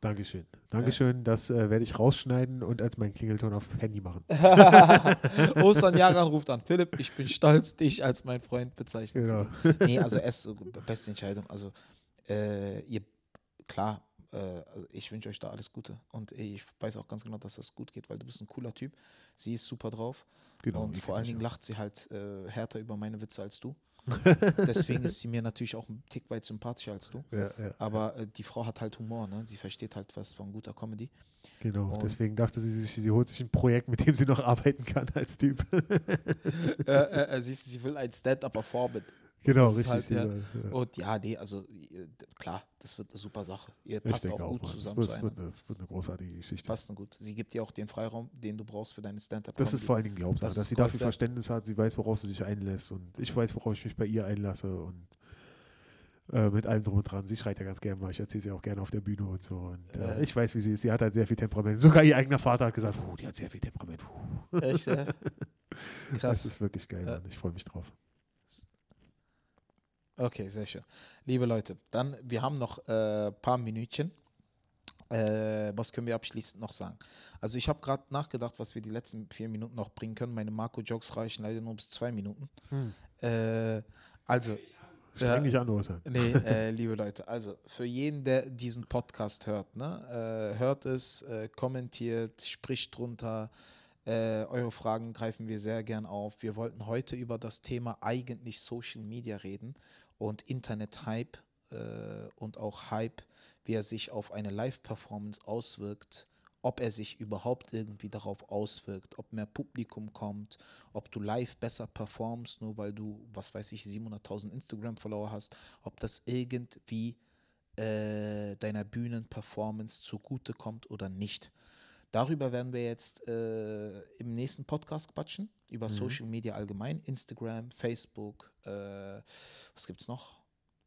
Dankeschön. Dankeschön, das äh, werde ich rausschneiden und als meinen Klingelton auf Handy machen. Ostern Jaran ruft an. Philipp, ich bin stolz, dich als mein Freund bezeichnen Genau. zu dürfen. Nee, also es ist beste Entscheidung. Also äh, ihr, klar, äh, also ich wünsche euch da alles Gute. Und ich weiß auch ganz genau, dass das gut geht, weil du bist ein cooler Typ. Sie ist super drauf. Genau, und vor allen Dingen lacht sie halt äh, härter über meine Witze als du. Deswegen ist sie mir natürlich auch ein Tick weit sympathischer als du. Ja, ja, Aber äh, die Frau hat halt Humor, ne? Sie versteht halt was von guter Comedy. genau. Und- Deswegen dachte sie, sich, sie holt sich ein Projekt, mit dem sie noch arbeiten kann als Typ. äh, äh, äh, siehst du, sie will ein Stand-Upper Vorbild. Genau, Das richtig. halt, sie- ja. Und ja, nee, also äh, klar, das wird eine super Sache. Ihr Ich passt denke auch auch, gut Mann. zusammen das, wird, das, wird, zueinander. das wird eine großartige Geschichte. Passt gut. Sie gibt dir auch den Freiraum, den du brauchst für deine Stand-Up. Das ist vor allen Dingen Glaubenssache, Das dass sie dafür. Verständnis hat, sie weiß, worauf sie sich einlässt und ich weiß, worauf ich mich bei ihr einlasse und äh, mit allem drum und dran. Sie schreit ja ganz gerne mal, ich erzähle sie auch gerne auf der Bühne und so. Und äh, Ja. ich weiß, wie sie ist. Sie hat halt sehr viel Temperament. Sogar ihr eigener Vater hat gesagt, "Puh, die hat sehr viel Temperament. Puh. Echt, ja? Das Krass. ist wirklich geil. Mann. Ich freue mich drauf. Okay, sehr schön. Liebe Leute, dann, wir haben noch ein äh, paar Minütchen. Äh, was können wir abschließend noch sagen? Also ich habe gerade nachgedacht, was wir die letzten vier Minuten noch bringen können. Meine Marco-Jogs reichen leider nur bis zwei Minuten. Äh, also, Streng dich an, Osan. Nee, äh, liebe Leute, also für jeden, der diesen Podcast hört, ne, äh, hört es, äh, kommentiert, spricht drunter. Äh, eure Fragen greifen wir sehr gern auf. Wir wollten heute über das Thema eigentlich Social Media reden und Internet-Hype äh, und auch Hype, wie er sich auf eine Live-Performance auswirkt, ob er sich überhaupt irgendwie darauf auswirkt, ob mehr Publikum kommt, ob du live besser performst, nur weil du, was weiß ich, 700.000 Instagram-Follower hast, ob das irgendwie äh, deiner Bühnenperformance zugutekommt oder nicht. Darüber werden wir jetzt äh, im nächsten Podcast quatschen, über Social Media allgemein, Instagram, Facebook, äh, was gibt es noch?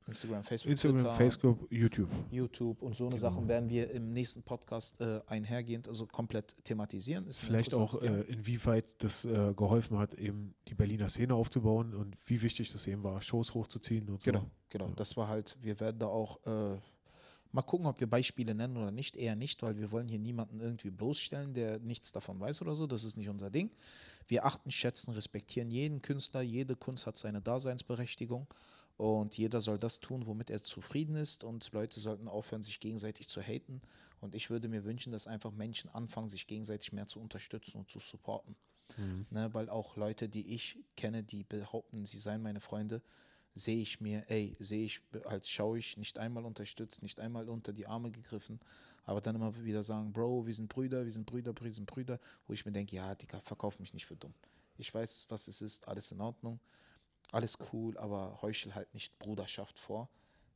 Instagram, Facebook, Instagram, Twitter, Facebook, YouTube. YouTube und so eine Genau. Sachen werden wir im nächsten Podcast äh, einhergehend, also komplett thematisieren. Ist Vielleicht auch, äh, inwieweit das äh, geholfen hat, eben die Berliner Szene aufzubauen und wie wichtig das eben war, Shows hochzuziehen und so. Genau, genau. Ja. Das war halt, wir werden da auch äh, mal gucken, ob wir Beispiele nennen oder nicht. Eher nicht, weil wir wollen hier niemanden irgendwie bloßstellen, der nichts davon weiß oder so. Das ist nicht unser Ding. Wir achten, schätzen, respektieren jeden Künstler. Jede Kunst hat seine Daseinsberechtigung. Und jeder soll das tun, womit er zufrieden ist. Und Leute sollten aufhören, sich gegenseitig zu haten. Und ich würde mir wünschen, dass einfach Menschen anfangen, sich gegenseitig mehr zu unterstützen und zu supporten. Ne, weil auch Leute, die ich kenne, die behaupten, sie seien meine Freunde, sehe ich mir, ey, sehe ich, als schaue ich, nicht einmal unterstützt, nicht einmal unter die Arme gegriffen, aber dann immer wieder sagen, Bro, wir sind Brüder, wir sind Brüder, wir sind Brüder, wo ich mir denke, ja, Digga, verkauf mich nicht für dumm. Ich weiß, was es ist, alles in Ordnung, alles cool, aber heuchel halt nicht Bruderschaft vor,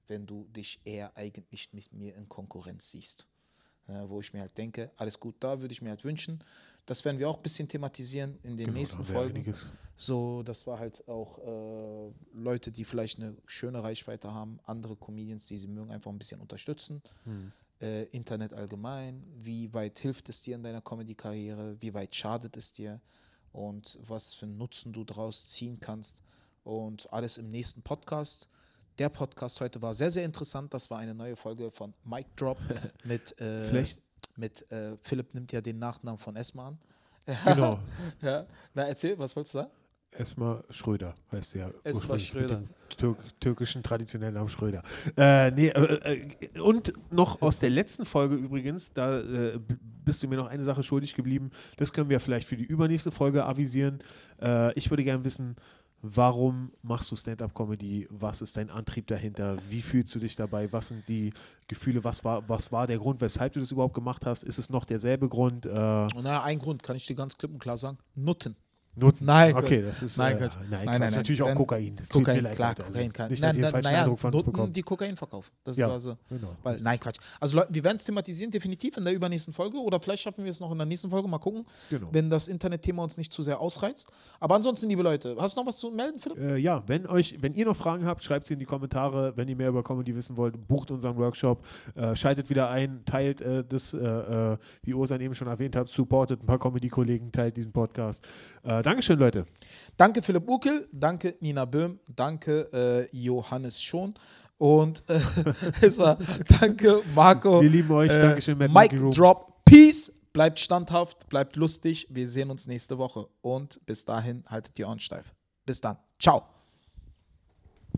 wenn du dich eher eigentlich mit mir in Konkurrenz siehst. Ja, wo ich mir halt denke, alles gut, da würde ich mir halt wünschen. Das werden wir auch ein bisschen thematisieren in den Genau, nächsten Folgen. einiges. So, das war halt auch äh, Leute, die vielleicht eine schöne Reichweite haben, andere Comedians, die sie mögen, einfach ein bisschen unterstützen. Hm. Äh, Internet allgemein, wie weit hilft es dir in deiner Comedy-Karriere, wie weit schadet es dir und was für einen Nutzen du daraus ziehen kannst und alles im nächsten Podcast. Der Podcast heute war sehr, sehr interessant. Das war eine neue Folge von Mic Drop mit, äh, Vielleicht- mit äh, Philipp nimmt ja den Nachnamen von Esma an. Genau. Ja, na erzähl, was wolltest du sagen? Esma Schröder heißt der. Esma Schröder. Türk türkischen traditionellen Namen Schröder. Äh, nee, äh, äh, und noch aus der letzten Folge übrigens, da äh, bist du mir noch eine Sache schuldig geblieben. Das können wir vielleicht für die übernächste Folge avisieren. Äh, ich würde gerne wissen, warum machst du Stand-up-Comedy? Was ist dein Antrieb dahinter? Wie fühlst du dich dabei? Was sind die Gefühle? Was war, was war der Grund, weshalb du das überhaupt gemacht hast? Ist es noch derselbe Grund? Äh, naja, ein Grund kann ich dir ganz klipp und klar sagen: Nutten. Noten. Nein, okay, das ist Nein, äh, nein, Nein, nein, nein. natürlich auch Kokain. Kokain, leid, klar. Also Kokain kann. Nicht, dass ihr einen falschen naja, Eindruck von uns bekommt. die Kokain verkaufen. Das Ja, ist also. genau. Weil, nein, Quatsch. Also Leute, wir werden es thematisieren, definitiv in der übernächsten Folge. Oder vielleicht schaffen wir es noch in der nächsten Folge. Mal gucken, Genau. wenn das Internetthema uns nicht zu sehr ausreizt. Aber ansonsten, liebe Leute, hast du noch was zu melden, Philipp? Äh, ja, wenn euch, wenn ihr noch Fragen habt, schreibt sie in die Kommentare. Wenn ihr mehr über Comedy wissen wollt, bucht unseren Workshop, äh, schaltet wieder ein, teilt äh, das, äh, äh, wie Osan eben schon erwähnt hat, supportet ein paar Comedy-Kollegen, teilt diesen Podcast. Äh, Dankeschön, Leute. Danke, Philipp Ukel. Danke, Nina Böhm. Danke, äh, Johannes Schon. Und äh, danke, Marco. Wir lieben euch. Äh, Dankeschön, Mad Mike. Drop. Peace. Bleibt standhaft, bleibt lustig. Wir sehen uns nächste Woche. Und bis dahin haltet die Ohren steif. Bis dann. Ciao.